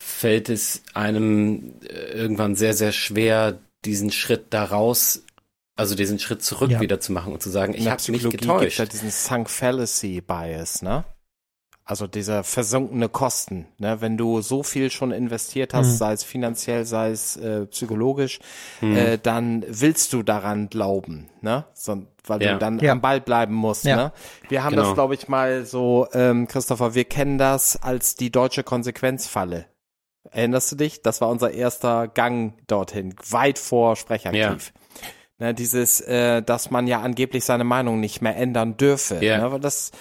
fällt es einem äh, irgendwann sehr, sehr schwer, diesen Schritt daraus, also diesen Schritt zurück Ja. wieder zu machen und zu sagen, ich habe mich Psychologie gibt getäuscht. ja diesen Sunk Fallacy Bias, ne? Also dieser versunkene Kosten, ne? Wenn du so viel schon investiert hast, Mhm. sei es finanziell, sei es äh, psychologisch, Hm. äh, dann willst du daran glauben, ne? So, weil Ja. du dann Ja. am Ball bleiben musst, Ja. ne? Wir haben Genau. das, glaube ich, mal so, ähm, Christopher, wir kennen das als die deutsche Konsequenzfalle. Erinnerst du dich? Das war unser erster Gang dorthin, weit vor Sprecharchiv. Ne, dieses, äh, dass man ja angeblich seine Meinung nicht mehr ändern dürfe. Ja. Ne, das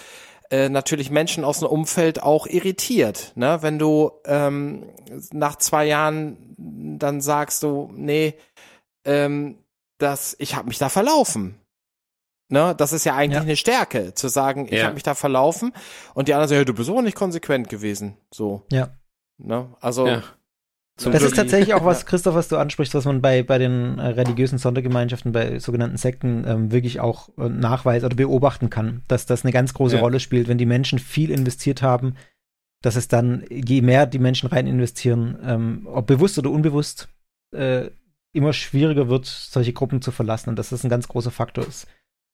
äh, natürlich Menschen aus dem Umfeld auch irritiert. Ne? Wenn du ähm, nach zwei Jahren dann sagst du, nee, ähm, das, ich habe mich da verlaufen. Ne, das ist ja eigentlich Ja. eine Stärke, zu sagen, ich Ja. habe mich da verlaufen und die anderen sagen, ja, du bist aber nicht konsequent gewesen. So. Ja. Ne? Also Ja. Zum Das Glück- ist tatsächlich auch was, Christoph, was du ansprichst, was man bei, bei den äh, religiösen Sondergemeinschaften, bei sogenannten Sekten ähm, wirklich auch äh, nachweisen oder beobachten kann, dass das eine ganz große Ja. Rolle spielt, wenn die Menschen viel investiert haben, dass es dann, je mehr die Menschen rein investieren, ähm, ob bewusst oder unbewusst, äh, immer schwieriger wird, solche Gruppen zu verlassen und dass das ein ganz großer Faktor ist.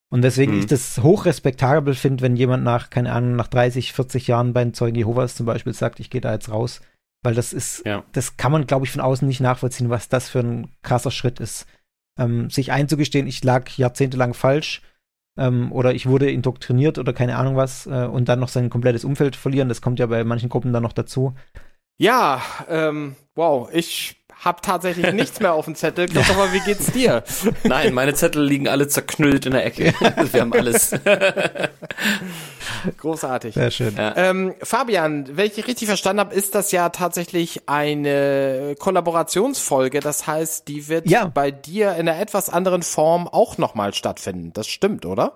Und deswegen Mhm. ich das hochrespektabel finde, wenn jemand nach, keine Ahnung, nach 30, 40 Jahren bei den Zeugen Jehovas zum Beispiel sagt, ich gehe da jetzt raus. Weil das ist, Ja. das kann man, glaube ich, von außen nicht nachvollziehen, was das für ein krasser Schritt ist. Ähm, sich einzugestehen, ich lag jahrzehntelang falsch, ähm, oder ich wurde indoktriniert oder keine Ahnung was äh, und dann noch sein komplettes Umfeld verlieren. Das kommt ja bei manchen Gruppen dann noch dazu. Ja, ähm, wow, ich hab tatsächlich nichts mehr auf dem Zettel. Christopher, wie geht's dir? Nein, meine Zettel liegen alle zerknüllt in der Ecke. Wir haben alles. Großartig. Sehr schön. Ja. Ähm, Fabian, wenn ich richtig verstanden habe, ist das ja tatsächlich eine Kollaborationsfolge. Das heißt, die wird Ja. bei dir in einer etwas anderen Form auch nochmal stattfinden. Das stimmt, oder?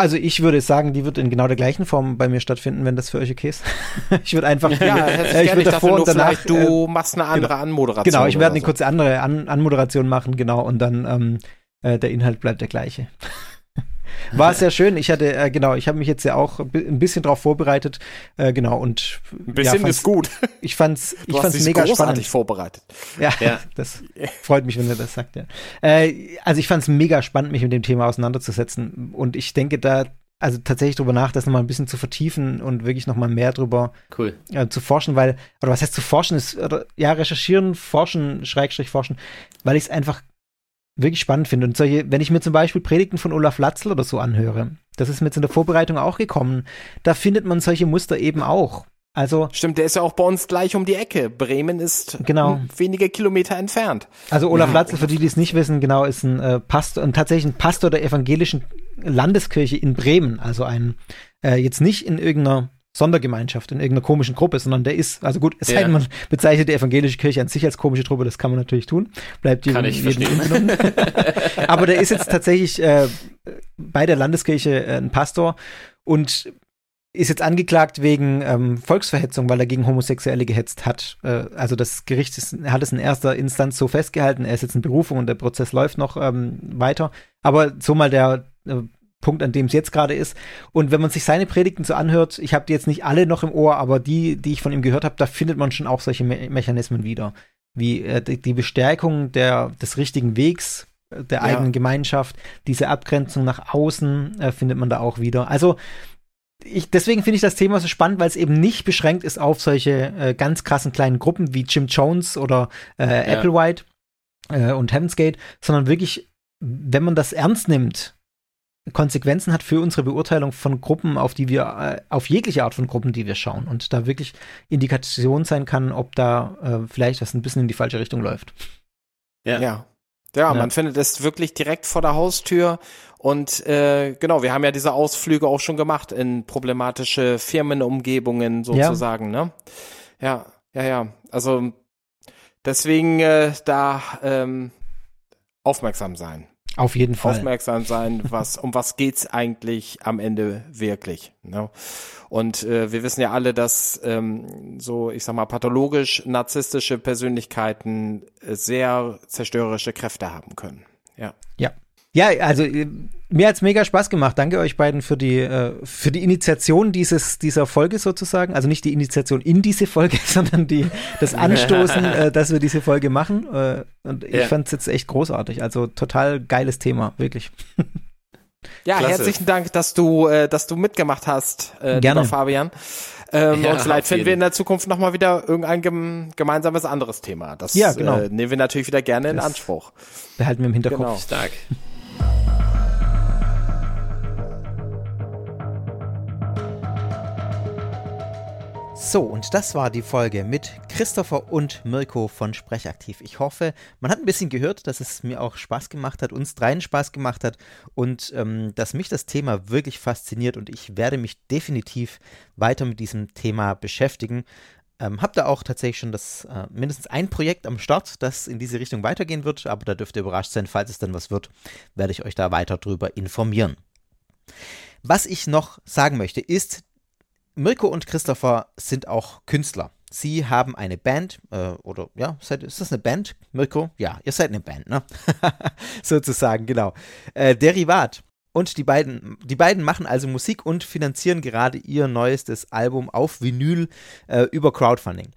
Also ich würde sagen, die wird in genau der gleichen Form bei mir stattfinden, wenn das für euch okay ist. ich würde einfach, Ja, äh, ich würde nur, vielleicht äh, du machst eine andere Anmoderation. Genau, ich werde eine kurze andere An Anmoderation machen, genau, und dann ähm, äh, der Inhalt bleibt der gleiche. War sehr schön. Ich hatte, äh, genau, ich habe mich jetzt ja auch ein bisschen drauf vorbereitet, äh, genau, und Ein bisschen ja, ist gut. Ich fand's, ich Du hast fand's dich mega großartig spannend. vorbereitet. Ja, Ja. das freut mich, wenn er das sagt, ja. Äh, also ich fand's mega spannend, mich mit dem Thema auseinanderzusetzen. Und ich denke da, also tatsächlich drüber nach, das nochmal ein bisschen zu vertiefen und wirklich nochmal mehr drüber Cool. äh, zu forschen, weil, oder was heißt zu forschen, ist, oder, ja, recherchieren, forschen, Schrägstrich forschen, weil ich es einfach wirklich spannend finde. Und solche, wenn ich mir zum Beispiel Predigten von Olaf Latzl oder so anhöre, das ist mir jetzt in der Vorbereitung auch gekommen, da findet man solche Muster eben auch. Also, Stimmt, der ist ja auch bei uns gleich um die Ecke. Bremen ist Genau. wenige Kilometer entfernt. also Olaf Latzl, für die, die es nicht wissen, genau, ist ein äh, Pastor, ein tatsächlich ein Pastor der evangelischen Landeskirche in Bremen. Also ein, äh, jetzt nicht in irgendeiner Sondergemeinschaft, in irgendeiner komischen Gruppe, sondern der ist, also gut, es sei denn, man bezeichnet die evangelische Kirche an sich als komische Truppe, das kann man natürlich tun. Bleibt jedem, Kann ich jedem. Aber der ist jetzt tatsächlich äh, bei der Landeskirche äh, ein Pastor und ist jetzt angeklagt wegen ähm, Volksverhetzung, weil er gegen Homosexuelle gehetzt hat. Äh, also das Gericht ist, hat es in erster Instanz so festgehalten. Er ist jetzt in Berufung und der Prozess läuft noch ähm, weiter. Aber so mal der äh, Punkt, an dem es jetzt gerade ist. Und wenn man sich seine Predigten so anhört, ich habe die jetzt nicht alle noch im Ohr, aber die, die ich von ihm gehört habe, da findet man schon auch solche Me Mechanismen wieder. Wie äh, die, Bestärkung der, des richtigen Wegs, äh, der Ja. eigenen Gemeinschaft, diese Abgrenzung nach außen äh, findet man da auch wieder. Also ich, deswegen finde ich das Thema so spannend, weil es eben nicht beschränkt ist auf solche äh, ganz krassen kleinen Gruppen wie Jim Jones oder äh, Applewhite äh, und Heaven's Gate, sondern wirklich, wenn man das ernst nimmt, Konsequenzen hat für unsere Beurteilung von Gruppen, auf die wir, äh, auf jegliche Art von Gruppen, die wir schauen und da wirklich Indikation sein kann, ob da äh, vielleicht was ein bisschen in die falsche Richtung läuft. Ja. Ja. Ja, man findet es wirklich direkt vor der Haustür. Und äh, genau, wir haben ja diese Ausflüge auch schon gemacht in problematische Firmenumgebungen sozusagen, ne? Ja, ja, ja. Also deswegen äh, da ähm, aufmerksam sein. Auf jeden Fall. Aufmerksam sein, was um was geht's eigentlich am Ende wirklich. Ne? Und äh, wir wissen ja alle, dass ähm, so, ich sag mal, pathologisch narzisstische Persönlichkeiten äh, sehr zerstörerische Kräfte haben können. Ja. Ja. Ja, also mir hat's mega Spaß gemacht. Danke euch beiden für die äh, für die Initiation dieses dieser Folge sozusagen. Also nicht die Initiation in diese Folge, sondern die das Anstoßen, äh, dass wir diese Folge machen. Äh, und ich Ja. fand's jetzt echt großartig. Also total geiles Thema, wirklich. Ja, Klasse. herzlichen Dank, dass du, äh, dass du mitgemacht hast, äh, Gerne. lieber Fabian. Ähm, Ja, und vielleicht finden wir in der Zukunft nochmal wieder irgendein gem gemeinsames anderes Thema. Das Ja, genau. äh, nehmen wir natürlich wieder gerne in Das- Anspruch. Behalten wir im Hinterkopf. Genau. Stark. So, und das war die Folge mit Christopher und Mirko von Sprechaktiv. Ich hoffe, man hat ein bisschen gehört, dass es mir auch Spaß gemacht hat, uns dreien Spaß gemacht hat und ähm, dass mich das Thema wirklich fasziniert und ich werde mich definitiv weiter mit diesem Thema beschäftigen. Ähm, hab da auch tatsächlich schon das äh, mindestens ein Projekt am Start, das in diese Richtung weitergehen wird, aber da dürft ihr überrascht sein, falls es dann was wird, werde ich euch da weiter drüber informieren. Was ich noch sagen möchte, ist, Mirko und Christopher sind auch Künstler. Sie haben eine Band, äh, oder ja, seid, ist das eine Band, Mirko? Ja, ihr seid eine Band, ne? Sozusagen, genau. Äh, Derivat. Und die beiden, die beiden machen also Musik und finanzieren gerade ihr neuestes Album auf Vinyl äh, über Crowdfunding.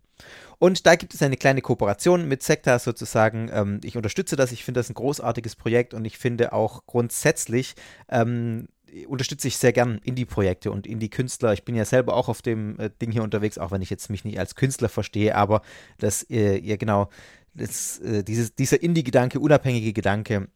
Und da gibt es eine kleine Kooperation mit Sekta sozusagen. Ähm, ich unterstütze das, ich finde das ein großartiges Projekt und ich finde auch grundsätzlich ähm, unterstütze ich sehr gern Indie-Projekte und Indie-Künstler. Ich bin ja selber auch auf dem äh, Ding hier unterwegs, auch wenn ich jetzt mich nicht als Künstler verstehe, aber dass äh, ihr genau, das, äh, dieses, dieser Indie-Gedanke, unabhängige Gedanke,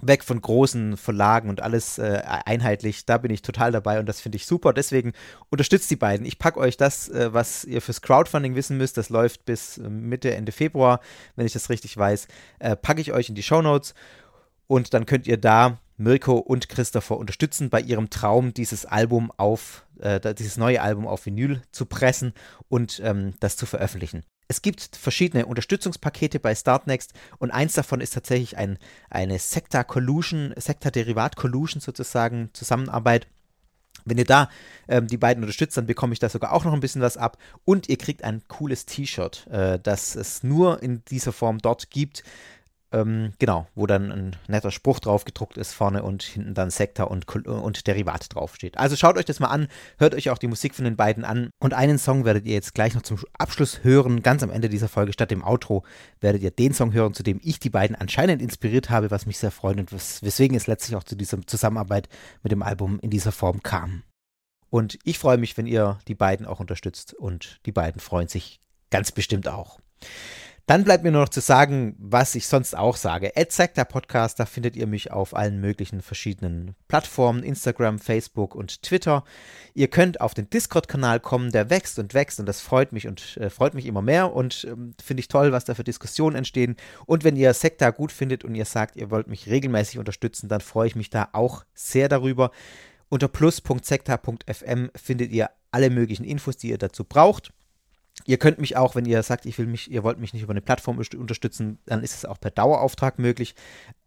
weg von großen Verlagen und alles äh, einheitlich. Da bin ich total dabei und das finde ich super. Deswegen unterstützt die beiden. Ich packe euch das, äh, was ihr fürs Crowdfunding wissen müsst. Das läuft bis äh, Mitte, Ende Februar, wenn ich das richtig weiß. Äh, packe ich euch in die Show Notes und dann könnt ihr da Mirko und Christopher unterstützen bei ihrem Traum, dieses Album auf, äh, dieses neue Album auf Vinyl zu pressen und ähm, das zu veröffentlichen. Es gibt verschiedene Unterstützungspakete bei Startnext und eins davon ist tatsächlich ein, eine Sector Collusion, Sector Derivat Collusion sozusagen Zusammenarbeit. Wenn ihr da ähm, die beiden unterstützt, dann bekomme ich da sogar auch noch ein bisschen was ab und ihr kriegt ein cooles T-Shirt, äh, das es nur in dieser Form dort gibt. Ähm, genau, wo dann ein netter Spruch drauf gedruckt ist vorne und hinten dann Sektor und, und Derivat draufsteht. Also schaut euch das mal an, hört euch auch die Musik von den beiden an und einen Song werdet ihr jetzt gleich noch zum Abschluss hören. Ganz am Ende dieser Folge statt dem Outro werdet ihr den Song hören, zu dem ich die beiden anscheinend inspiriert habe, was mich sehr freut und wes weswegen es letztlich auch zu dieser Zusammenarbeit mit dem Album in dieser Form kam. Und ich freue mich, wenn ihr die beiden auch unterstützt und die beiden freuen sich ganz bestimmt auch. Dann bleibt mir nur noch zu sagen, was ich sonst auch sage. der Podcast, da findet ihr mich auf allen möglichen verschiedenen Plattformen, Instagram, Facebook und Twitter. Ihr könnt auf den Discord-Kanal kommen, der wächst und wächst und das freut mich und äh, freut mich immer mehr und ähm, finde ich toll, was da für Diskussionen entstehen. Und wenn ihr Sekta gut findet und ihr sagt, ihr wollt mich regelmäßig unterstützen, dann freue ich mich da auch sehr darüber. Unter plus.sekta.fm findet ihr alle möglichen Infos, die ihr dazu braucht. Ihr könnt mich auch, wenn ihr sagt, ich will mich, ihr wollt mich nicht über eine Plattform unterstützen, dann ist es auch per Dauerauftrag möglich.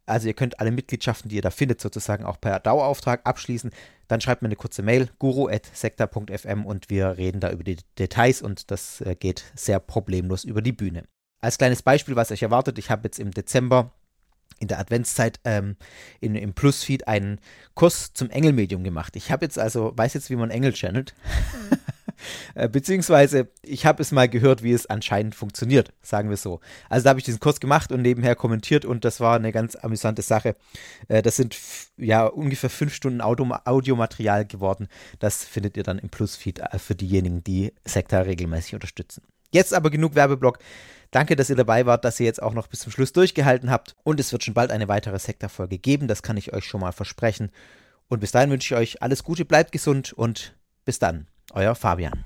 Also ihr könnt alle Mitgliedschaften, die ihr da findet, sozusagen auch per Dauerauftrag abschließen. Dann schreibt mir eine kurze Mail, guru.sekta.fm und wir reden da über die Details und das äh, geht sehr problemlos über die Bühne. Als kleines Beispiel, was euch erwartet, ich habe jetzt im Dezember in der Adventszeit ähm, in, im Plusfeed einen Kurs zum Engelmedium gemacht. Ich habe jetzt also, weiß jetzt, wie man Engel channelt. Äh, beziehungsweise, ich habe es mal gehört, wie es anscheinend funktioniert, sagen wir so. Also da habe ich diesen Kurs gemacht und nebenher kommentiert und das war eine ganz amüsante Sache. Äh, das sind ja ungefähr fünf Stunden Audio Audiomaterial geworden. Das findet ihr dann im Plusfeed äh, für diejenigen, die Sektor regelmäßig unterstützen. Jetzt aber genug Werbeblock. Danke, dass ihr dabei wart, dass ihr jetzt auch noch bis zum Schluss durchgehalten habt. Und es wird schon bald eine weitere Sektor-Folge geben, das kann ich euch schon mal versprechen. Und bis dahin wünsche ich euch alles Gute, bleibt gesund und bis dann. Euer Fabian.